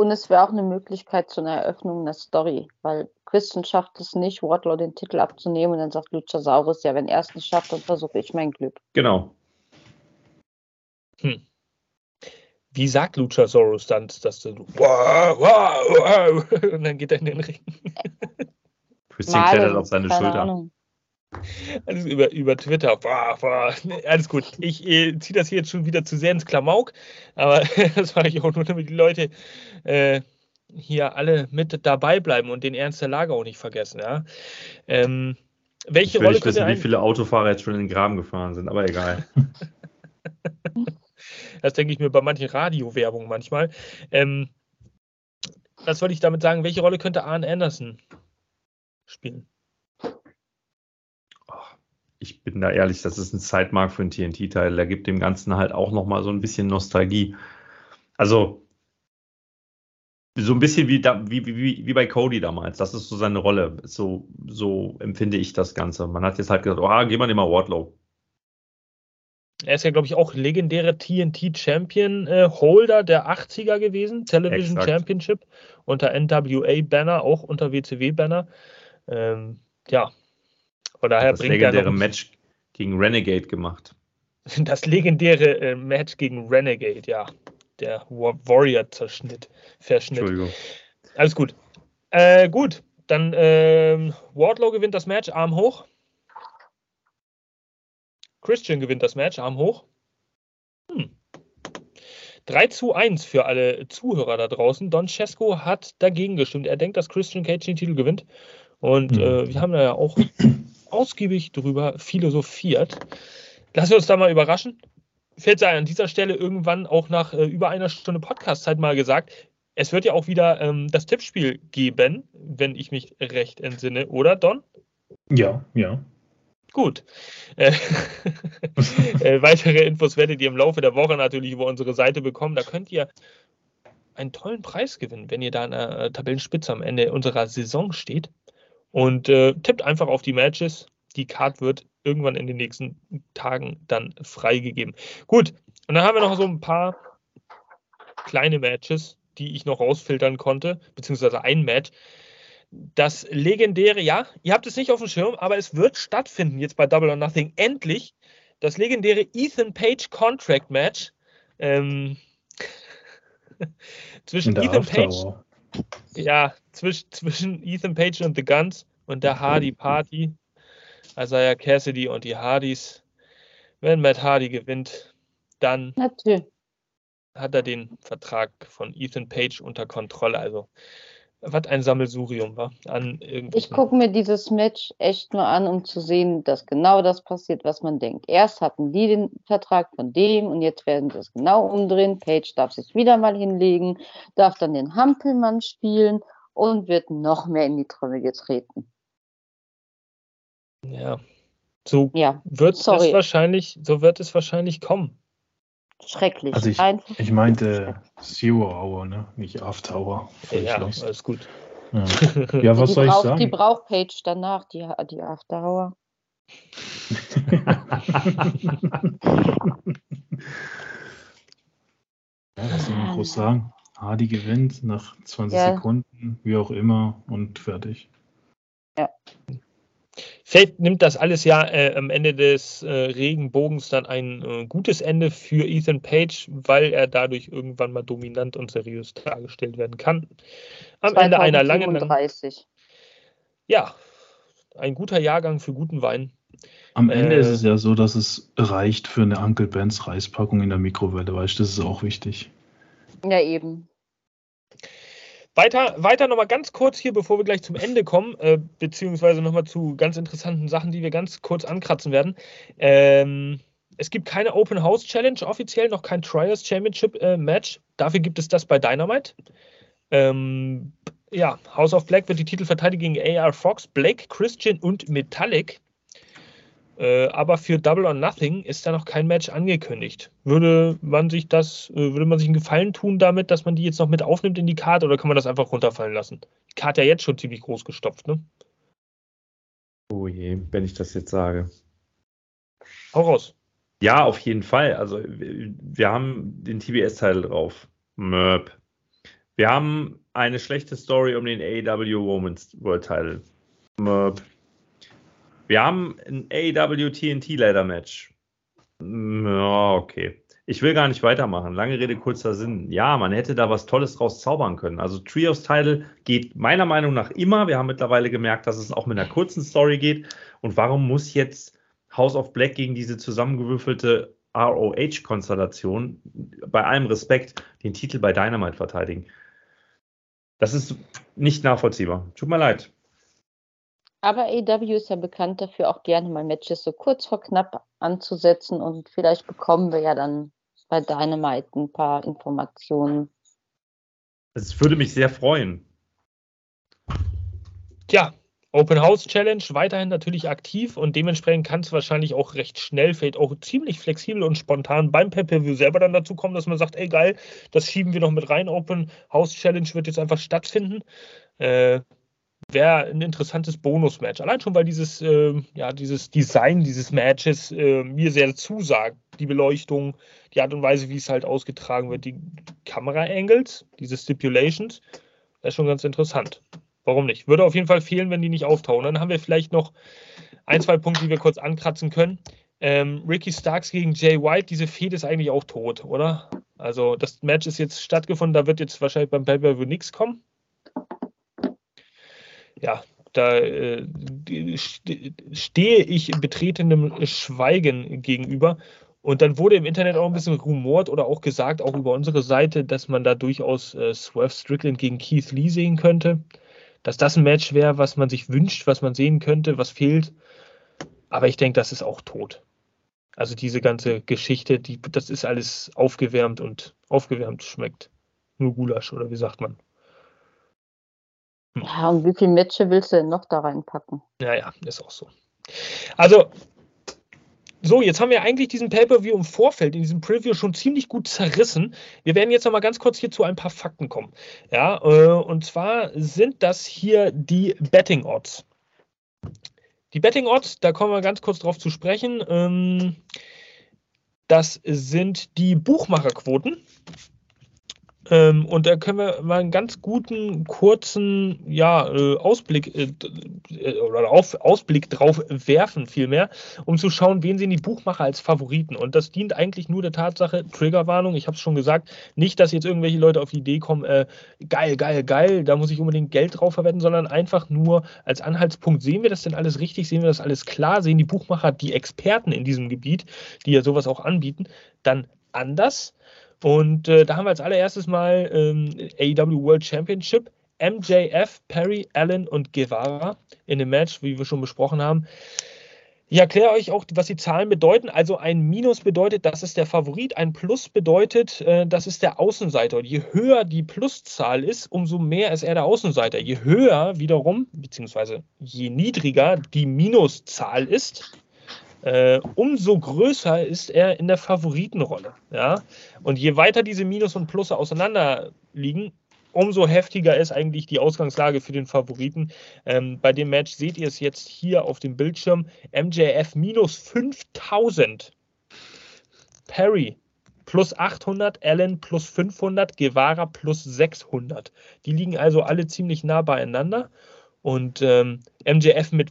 Und es wäre auch eine Möglichkeit zu einer Eröffnung einer Story, weil Christian schafft es nicht, Wardlaw den Titel abzunehmen und dann sagt Luchasaurus, ja, wenn er es nicht schafft, dann versuche ich mein Glück. Genau. Hm. Wie sagt Luchasaurus dann, dass du wow, wow, wow, und dann geht er in den Ring. Christian klettert auf seine Schulter. Ahnung. Alles über, über Twitter. Boah, boah. Alles gut. Ich äh, ziehe das hier jetzt schon wieder zu sehr ins Klamauk, aber das mache ich auch nur, damit die Leute äh, hier alle mit dabei bleiben und den Ernst der Lage auch nicht vergessen. Ja? Ähm, welche ich will Rolle nicht wissen, wie viele Autofahrer jetzt schon in den Graben gefahren sind, aber egal. das denke ich mir bei manchen Radiowerbungen manchmal. Ähm, was wollte ich damit sagen? Welche Rolle könnte Arne Anderson spielen? Ich bin da ehrlich, das ist ein Zeitmark für einen TNT-Teil. Der gibt dem Ganzen halt auch nochmal so ein bisschen Nostalgie. Also, so ein bisschen wie, da, wie, wie, wie bei Cody damals. Das ist so seine Rolle. So, so empfinde ich das Ganze. Man hat jetzt halt gesagt, oh, geh mal den mal Wardlow. Er ist ja, glaube ich, auch legendärer TNT-Champion-Holder äh, der 80er gewesen, Television Exakt. Championship unter NWA-Banner, auch unter WCW-Banner. Ähm, ja, von daher das bringt legendäre Match gegen Renegade gemacht. Das legendäre äh, Match gegen Renegade, ja. Der Warrior-Zerschnitt, Verschnitt. Entschuldigung. Alles gut. Äh, gut, dann ähm, Wardlow gewinnt das Match, Arm hoch. Christian gewinnt das Match, Arm hoch. Hm. 3 zu 1 für alle Zuhörer da draußen. Don Cesco hat dagegen gestimmt. Er denkt, dass Christian Cage den Titel gewinnt. Und hm. äh, wir haben da ja auch ausgiebig darüber philosophiert. Lassen wir uns da mal überraschen. Fällt sei an dieser Stelle irgendwann auch nach äh, über einer Stunde Podcastzeit mal gesagt, es wird ja auch wieder ähm, das Tippspiel geben, wenn ich mich recht entsinne, oder Don? Ja, ja. Gut. Äh, äh, weitere Infos werdet ihr im Laufe der Woche natürlich über unsere Seite bekommen. Da könnt ihr einen tollen Preis gewinnen, wenn ihr da an der Tabellenspitze am Ende unserer Saison steht. Und äh, tippt einfach auf die Matches. Die Card wird irgendwann in den nächsten Tagen dann freigegeben. Gut, und dann haben wir noch so ein paar kleine Matches, die ich noch rausfiltern konnte, beziehungsweise ein Match. Das legendäre, ja, ihr habt es nicht auf dem Schirm, aber es wird stattfinden jetzt bei Double or Nothing. Endlich das legendäre Ethan Page Contract Match ähm, zwischen Ethan Page. Ja, zwisch, zwischen Ethan Page und The Guns und der Hardy Party. Isaiah Cassidy und die Hardys. Wenn Matt Hardy gewinnt, dann Natürlich. hat er den Vertrag von Ethan Page unter Kontrolle. Also was ein Sammelsurium war. An ich gucke mir dieses Match echt nur an, um zu sehen, dass genau das passiert, was man denkt. Erst hatten die den Vertrag von dem und jetzt werden sie es genau umdrehen. Page darf sich wieder mal hinlegen, darf dann den Hampelmann spielen und wird noch mehr in die Trümmer getreten. Ja, so ja, wird sorry. es wahrscheinlich, so wird es wahrscheinlich kommen. Schrecklich. Also ich, ich meinte Zero Hour, ne? Nicht After Hour. Ja, alles gut. Ja, ja was die soll brauch, ich sagen? Die braucht Page danach, die, die After Hour. ja, was soll man groß sagen? Hardy gewinnt nach 20 ja. Sekunden, wie auch immer, und fertig. Ja. Vielleicht nimmt das alles ja äh, am Ende des äh, Regenbogens dann ein äh, gutes Ende für Ethan Page, weil er dadurch irgendwann mal dominant und seriös dargestellt werden kann. Am Ende einer langen. Ja, ein guter Jahrgang für guten Wein. Am Ende ist es äh, ja so, dass es reicht für eine Uncle Ben's Reispackung in der Mikrowelle, weißt du, das ist auch wichtig. Ja, eben. Weiter, weiter nochmal ganz kurz hier, bevor wir gleich zum Ende kommen, äh, beziehungsweise nochmal zu ganz interessanten Sachen, die wir ganz kurz ankratzen werden. Ähm, es gibt keine Open House Challenge offiziell, noch kein Trials Championship äh, Match. Dafür gibt es das bei Dynamite. Ähm, ja, House of Black wird die Titel verteidigen gegen AR Fox, Blake, Christian und Metallic. Äh, aber für Double or Nothing ist da noch kein Match angekündigt. Würde man sich das, äh, würde man sich einen Gefallen tun damit, dass man die jetzt noch mit aufnimmt in die Karte oder kann man das einfach runterfallen lassen? Die Karte ja jetzt schon ziemlich groß gestopft, ne? Oh je, wenn ich das jetzt sage. Hau raus. Ja, auf jeden Fall. Also wir haben den TBS-Teil drauf. Möp. Wir haben eine schlechte Story um den AEW Women's World Title. Möp. Wir haben ein AEW TNT Ladder Match. Ja, okay. Ich will gar nicht weitermachen. Lange Rede, kurzer Sinn. Ja, man hätte da was Tolles draus zaubern können. Also Trios Title geht meiner Meinung nach immer. Wir haben mittlerweile gemerkt, dass es auch mit einer kurzen Story geht. Und warum muss jetzt House of Black gegen diese zusammengewürfelte ROH-Konstellation bei allem Respekt den Titel bei Dynamite verteidigen? Das ist nicht nachvollziehbar. Tut mir leid. Aber AEW ist ja bekannt dafür, auch gerne mal Matches so kurz vor knapp anzusetzen und vielleicht bekommen wir ja dann bei Dynamite ein paar Informationen. Es würde mich sehr freuen. Tja, Open House Challenge weiterhin natürlich aktiv und dementsprechend kann es wahrscheinlich auch recht schnell, vielleicht auch ziemlich flexibel und spontan beim Pay-Per-View selber dann dazu kommen, dass man sagt, ey geil, das schieben wir noch mit rein. Open House Challenge wird jetzt einfach stattfinden. Äh, wäre ein interessantes Bonus-Match. Allein schon, weil dieses, äh, ja, dieses Design dieses Matches äh, mir sehr zusagt. Die Beleuchtung, die Art und Weise, wie es halt ausgetragen wird, die Kamera-Angles, diese Stipulations, wäre schon ganz interessant. Warum nicht? Würde auf jeden Fall fehlen, wenn die nicht auftauchen. Dann haben wir vielleicht noch ein, zwei Punkte, die wir kurz ankratzen können. Ähm, Ricky Starks gegen Jay White, diese Fehde ist eigentlich auch tot, oder? Also das Match ist jetzt stattgefunden, da wird jetzt wahrscheinlich beim Pay-Per-View nichts kommen ja, da äh, stehe ich betretenem Schweigen gegenüber. Und dann wurde im Internet auch ein bisschen rumort oder auch gesagt, auch über unsere Seite, dass man da durchaus äh, Swerve Strickland gegen Keith Lee sehen könnte. Dass das ein Match wäre, was man sich wünscht, was man sehen könnte, was fehlt. Aber ich denke, das ist auch tot. Also diese ganze Geschichte, die, das ist alles aufgewärmt und aufgewärmt schmeckt. Nur Gulasch, oder wie sagt man? Hm. Ja, und wie viele Matches willst du denn noch da reinpacken? Ja, ja, ist auch so. Also, so, jetzt haben wir eigentlich diesen Pay-Per-View im Vorfeld, in diesem Preview schon ziemlich gut zerrissen. Wir werden jetzt noch mal ganz kurz hier zu ein paar Fakten kommen. Ja, äh, und zwar sind das hier die Betting Odds. Die Betting Odds, da kommen wir ganz kurz drauf zu sprechen. Ähm, das sind die Buchmacherquoten. Ähm, und da können wir mal einen ganz guten, kurzen ja, äh, Ausblick äh, äh, oder auf, Ausblick drauf werfen, vielmehr, um zu schauen, wen sehen die Buchmacher als Favoriten. Und das dient eigentlich nur der Tatsache, Triggerwarnung, ich habe es schon gesagt, nicht, dass jetzt irgendwelche Leute auf die Idee kommen, äh, geil, geil, geil, da muss ich unbedingt Geld drauf verwenden, sondern einfach nur als Anhaltspunkt, sehen wir das denn alles richtig, sehen wir das alles klar, sehen die Buchmacher, die Experten in diesem Gebiet, die ja sowas auch anbieten, dann anders und äh, da haben wir als allererstes mal ähm, AEW World Championship. MJF, Perry, Allen und Guevara in dem Match, wie wir schon besprochen haben. Ich erkläre euch auch, was die Zahlen bedeuten. Also ein Minus bedeutet, das ist der Favorit. Ein Plus bedeutet, äh, das ist der Außenseiter. Und je höher die Pluszahl ist, umso mehr ist er der Außenseiter. Je höher wiederum, beziehungsweise je niedriger die Minuszahl ist, äh, umso größer ist er in der Favoritenrolle. Ja? Und je weiter diese Minus und Plusse auseinander liegen, umso heftiger ist eigentlich die Ausgangslage für den Favoriten. Ähm, bei dem Match seht ihr es jetzt hier auf dem Bildschirm. MJF minus 5000. Perry plus 800, Allen plus 500, Guevara plus 600. Die liegen also alle ziemlich nah beieinander. Und ähm, MJF mit,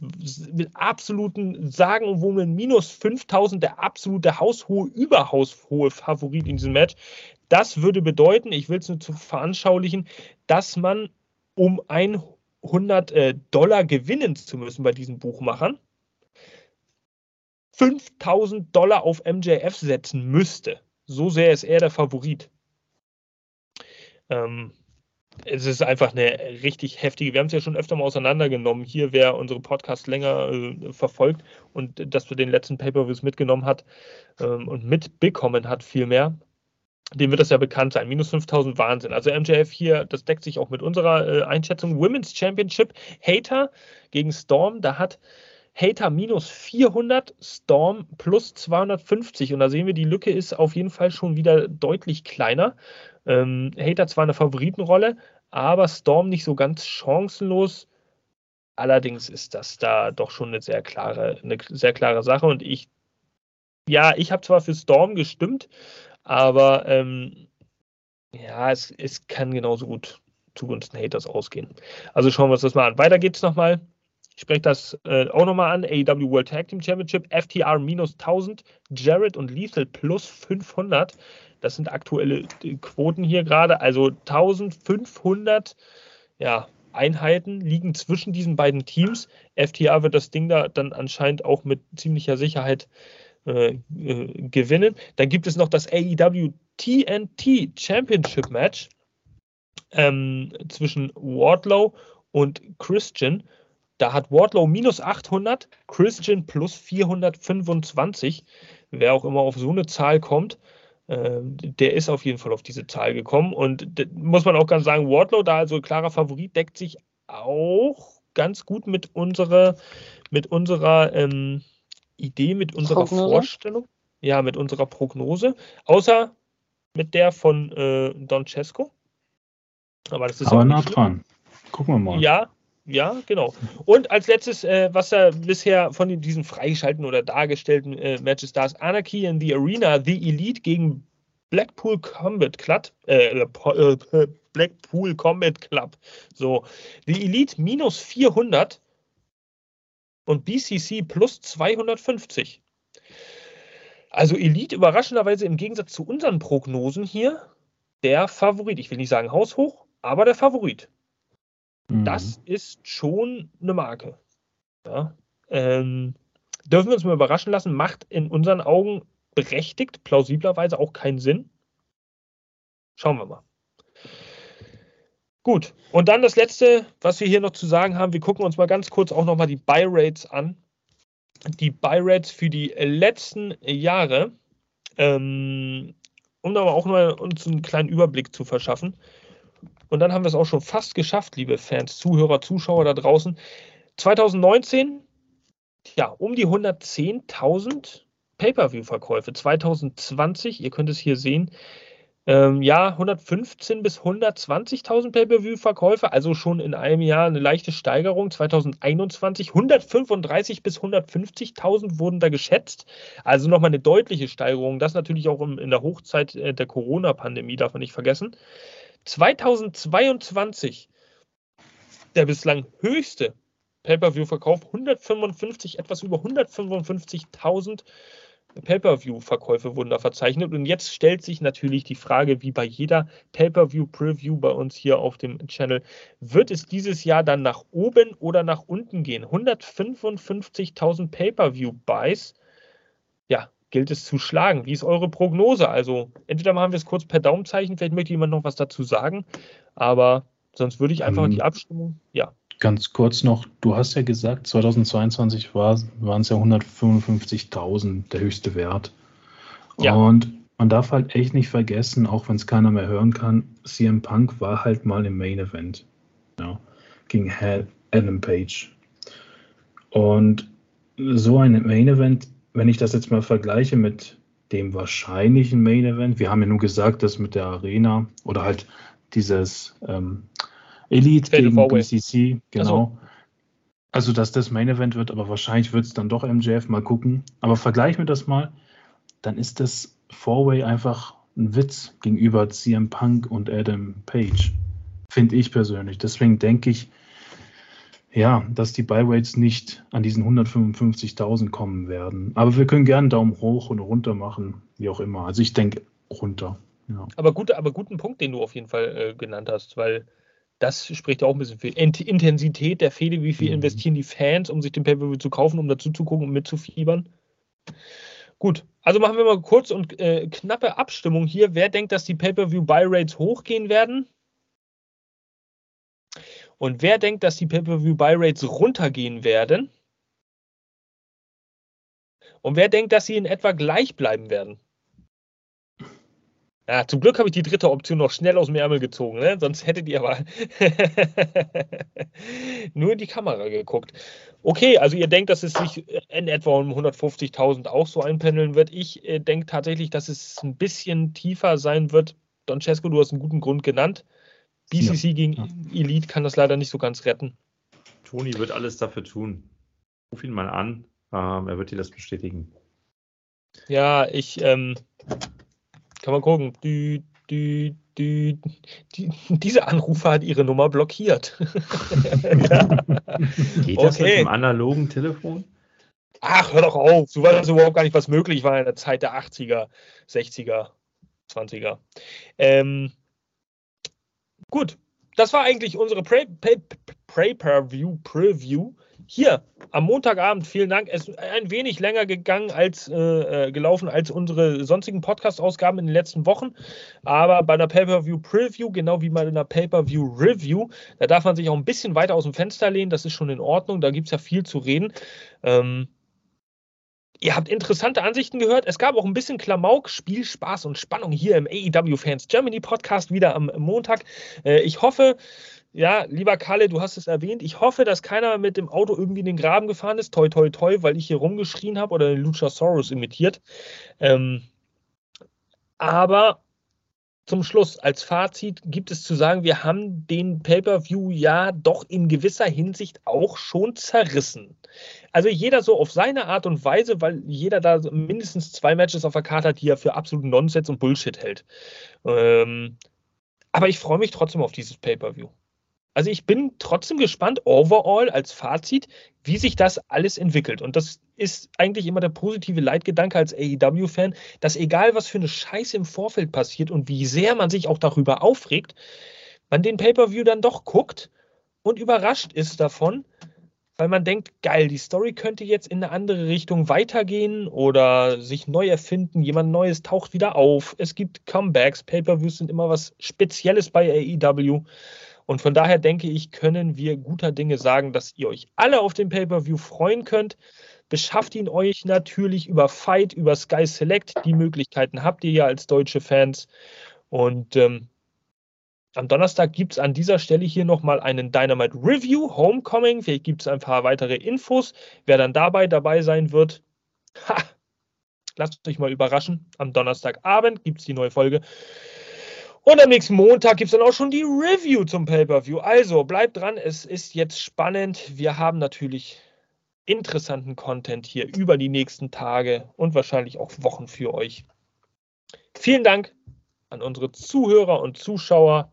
mit absoluten Sagen und Wummeln minus 5000, der absolute haushohe, überhaushohe Favorit in diesem Match. Das würde bedeuten, ich will es nur zu veranschaulichen, dass man, um 100 äh, Dollar gewinnen zu müssen bei diesen Buchmachern, 5000 Dollar auf MJF setzen müsste. So sehr ist er der Favorit. Ähm, es ist einfach eine richtig heftige. Wir haben es ja schon öfter mal auseinandergenommen. Hier, wer unsere Podcast länger äh, verfolgt und das für den letzten Pay-Per-Views mitgenommen hat ähm, und mitbekommen hat, vielmehr, dem wird das ja bekannt sein. Minus 5000 Wahnsinn. Also MJF hier, das deckt sich auch mit unserer äh, Einschätzung. Women's Championship, Hater gegen Storm, da hat Hater minus 400, Storm plus 250. Und da sehen wir, die Lücke ist auf jeden Fall schon wieder deutlich kleiner. Ähm, Hater zwar eine Favoritenrolle, aber Storm nicht so ganz chancenlos. Allerdings ist das da doch schon eine sehr klare, eine sehr klare Sache. Und ich, ja, ich habe zwar für Storm gestimmt, aber ähm, ja, es, es kann genauso gut zugunsten Haters ausgehen. Also schauen wir uns das mal an. Weiter geht's nochmal. Ich spreche das äh, auch nochmal an. AEW World Tag Team Championship, FTR minus 1000, Jared und Lethal plus 500. Das sind aktuelle äh, Quoten hier gerade. Also 1500 ja, Einheiten liegen zwischen diesen beiden Teams. FTR wird das Ding da dann anscheinend auch mit ziemlicher Sicherheit äh, äh, gewinnen. Dann gibt es noch das AEW TNT Championship Match ähm, zwischen Wardlow und Christian. Da hat Wardlow minus 800, Christian plus 425. Wer auch immer auf so eine Zahl kommt, äh, der ist auf jeden Fall auf diese Zahl gekommen. Und muss man auch ganz sagen, Wardlow, da also klarer Favorit, deckt sich auch ganz gut mit unserer, mit unserer ähm, Idee, mit unserer Prognose? Vorstellung. Ja, mit unserer Prognose. Außer mit der von äh, Don Cesco. Aber das ist Aber nah dran. Gucken wir mal. Ja, ja, genau. Und als letztes, äh, was er bisher von diesen freigeschalteten oder dargestellten äh, Matches da ist, Anarchy in the Arena, The Elite gegen Blackpool Combat Club, äh, äh Blackpool Combat Club. So, The Elite minus 400 und BCC plus 250. Also Elite überraschenderweise im Gegensatz zu unseren Prognosen hier der Favorit. Ich will nicht sagen haushoch, aber der Favorit. Mhm. Das ist schon eine Marke. Ja. Ähm, dürfen wir uns mal überraschen lassen, macht in unseren Augen berechtigt, plausiblerweise auch keinen Sinn. Schauen wir mal. Gut, und dann das letzte, was wir hier noch zu sagen haben, wir gucken uns mal ganz kurz auch nochmal die Buy Rates an. Die Buy Rates für die letzten Jahre, ähm, um da auch mal uns einen kleinen Überblick zu verschaffen. Und dann haben wir es auch schon fast geschafft, liebe Fans, Zuhörer, Zuschauer da draußen. 2019, ja, um die 110.000 Pay-Per-View-Verkäufe. 2020, ihr könnt es hier sehen, ähm, ja, 115.000 bis 120.000 Pay-Per-View-Verkäufe, also schon in einem Jahr eine leichte Steigerung. 2021 135.000 bis 150.000 wurden da geschätzt, also nochmal eine deutliche Steigerung. Das natürlich auch in der Hochzeit äh, der Corona-Pandemie, darf man nicht vergessen. 2022 der bislang höchste Pay-per-view-Verkauf, 155, etwas über 155.000 Pay-per-view-Verkäufe wurden da verzeichnet. Und jetzt stellt sich natürlich die Frage, wie bei jeder Pay-per-view-Preview bei uns hier auf dem Channel, wird es dieses Jahr dann nach oben oder nach unten gehen? 155.000 Pay-per-view-Buys. Ja, gilt es zu schlagen. Wie ist eure Prognose? Also, entweder machen wir es kurz per Daumenzeichen, vielleicht möchte jemand noch was dazu sagen, aber sonst würde ich einfach ähm, die Abstimmung, ja. Ganz kurz noch, du hast ja gesagt, 2022 war, waren es ja 155.000 der höchste Wert. Ja. Und man darf halt echt nicht vergessen, auch wenn es keiner mehr hören kann, CM Punk war halt mal im Main Event ja, gegen Adam Page. Und so ein Main Event wenn ich das jetzt mal vergleiche mit dem wahrscheinlichen Main Event, wir haben ja nur gesagt, dass mit der Arena oder halt dieses ähm, Elite gegen BCC, genau. Also. also, dass das Main Event wird, aber wahrscheinlich wird es dann doch MJF, mal gucken. Aber vergleich mir das mal, dann ist das Four-Way einfach ein Witz gegenüber CM Punk und Adam Page. Finde ich persönlich. Deswegen denke ich, ja, dass die Buy-Rates nicht an diesen 155.000 kommen werden. Aber wir können gerne Daumen hoch und runter machen, wie auch immer. Also ich denke runter. Ja. Aber, gut, aber guten Punkt, den du auf jeden Fall äh, genannt hast, weil das spricht ja auch ein bisschen für Intensität der Fehde, wie viel mhm. investieren die Fans, um sich den Pay-Per-View zu kaufen, um dazu zu gucken und mitzufiebern. Gut, also machen wir mal kurz und äh, knappe Abstimmung hier. Wer denkt, dass die Pay-Per-View-Buy-Rates hochgehen werden? Und wer denkt, dass die Pay-Per-View-Buy-Rates runtergehen werden? Und wer denkt, dass sie in etwa gleich bleiben werden? Ja, zum Glück habe ich die dritte Option noch schnell aus dem Ärmel gezogen, ne? sonst hättet ihr aber nur in die Kamera geguckt. Okay, also ihr denkt, dass es sich in etwa um 150.000 auch so einpendeln wird. Ich äh, denke tatsächlich, dass es ein bisschen tiefer sein wird. Don Cesco, du hast einen guten Grund genannt. BCC ja. gegen ja. Elite kann das leider nicht so ganz retten. Toni wird alles dafür tun. Ruf ihn mal an. Ähm, er wird dir das bestätigen. Ja, ich ähm, kann man gucken. Die, die, die, die, diese Anrufer hat ihre Nummer blockiert. Geht das okay. mit dem analogen Telefon? Ach, hör doch auf. Du weißt überhaupt gar nicht, was möglich war in der Zeit der 80er, 60er, 20er. Ähm, gut, das war eigentlich unsere Pay-Per-View Preview hier am Montagabend, vielen Dank. Es ist ein wenig länger gegangen als äh, äh, gelaufen als unsere sonstigen Podcast-Ausgaben in den letzten Wochen. Aber bei einer Pay-Per-View-Preview, genau wie bei einer Pay-Per-View-Review, da darf man sich auch ein bisschen weiter aus dem Fenster lehnen. Das ist schon in Ordnung. Da gibt es ja viel zu reden. Ähm, Ihr habt interessante Ansichten gehört. Es gab auch ein bisschen Klamauk, Spiel, Spaß und Spannung hier im AEW Fans Germany Podcast wieder am Montag. Äh, ich hoffe, ja, lieber Kalle, du hast es erwähnt. Ich hoffe, dass keiner mit dem Auto irgendwie in den Graben gefahren ist. Toi, toi, toi, weil ich hier rumgeschrien habe oder den Luchasaurus imitiert. Ähm, aber zum Schluss, als Fazit gibt es zu sagen, wir haben den Pay-Per-View ja doch in gewisser Hinsicht auch schon zerrissen. Also jeder so auf seine Art und Weise, weil jeder da mindestens zwei Matches auf der Karte hat, die er für absoluten Nonsens und Bullshit hält. Ähm, aber ich freue mich trotzdem auf dieses Pay-Per-View. Also ich bin trotzdem gespannt, overall als Fazit, wie sich das alles entwickelt. Und das ist eigentlich immer der positive Leitgedanke als AEW-Fan, dass egal was für eine Scheiße im Vorfeld passiert und wie sehr man sich auch darüber aufregt, man den Pay-per-View dann doch guckt und überrascht ist davon, weil man denkt, geil, die Story könnte jetzt in eine andere Richtung weitergehen oder sich neu erfinden, jemand Neues taucht wieder auf, es gibt Comebacks, Pay-per-Views sind immer was Spezielles bei AEW. Und von daher denke ich, können wir guter Dinge sagen, dass ihr euch alle auf den Pay-Per-View freuen könnt. Beschafft ihn euch natürlich über Fight, über Sky Select. Die Möglichkeiten habt ihr ja als deutsche Fans. Und ähm, am Donnerstag gibt es an dieser Stelle hier nochmal einen Dynamite Review, Homecoming. Vielleicht gibt es ein paar weitere Infos, wer dann dabei dabei sein wird. Ha! Lasst euch mal überraschen. Am Donnerstagabend gibt es die neue Folge. Und am nächsten Montag gibt es dann auch schon die Review zum Pay-Per-View. Also bleibt dran, es ist jetzt spannend. Wir haben natürlich interessanten Content hier über die nächsten Tage und wahrscheinlich auch Wochen für euch. Vielen Dank an unsere Zuhörer und Zuschauer.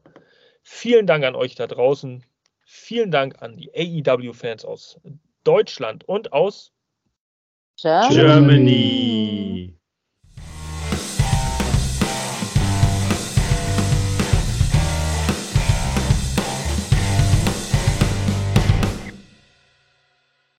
Vielen Dank an euch da draußen. Vielen Dank an die AEW-Fans aus Deutschland und aus Germany. Germany.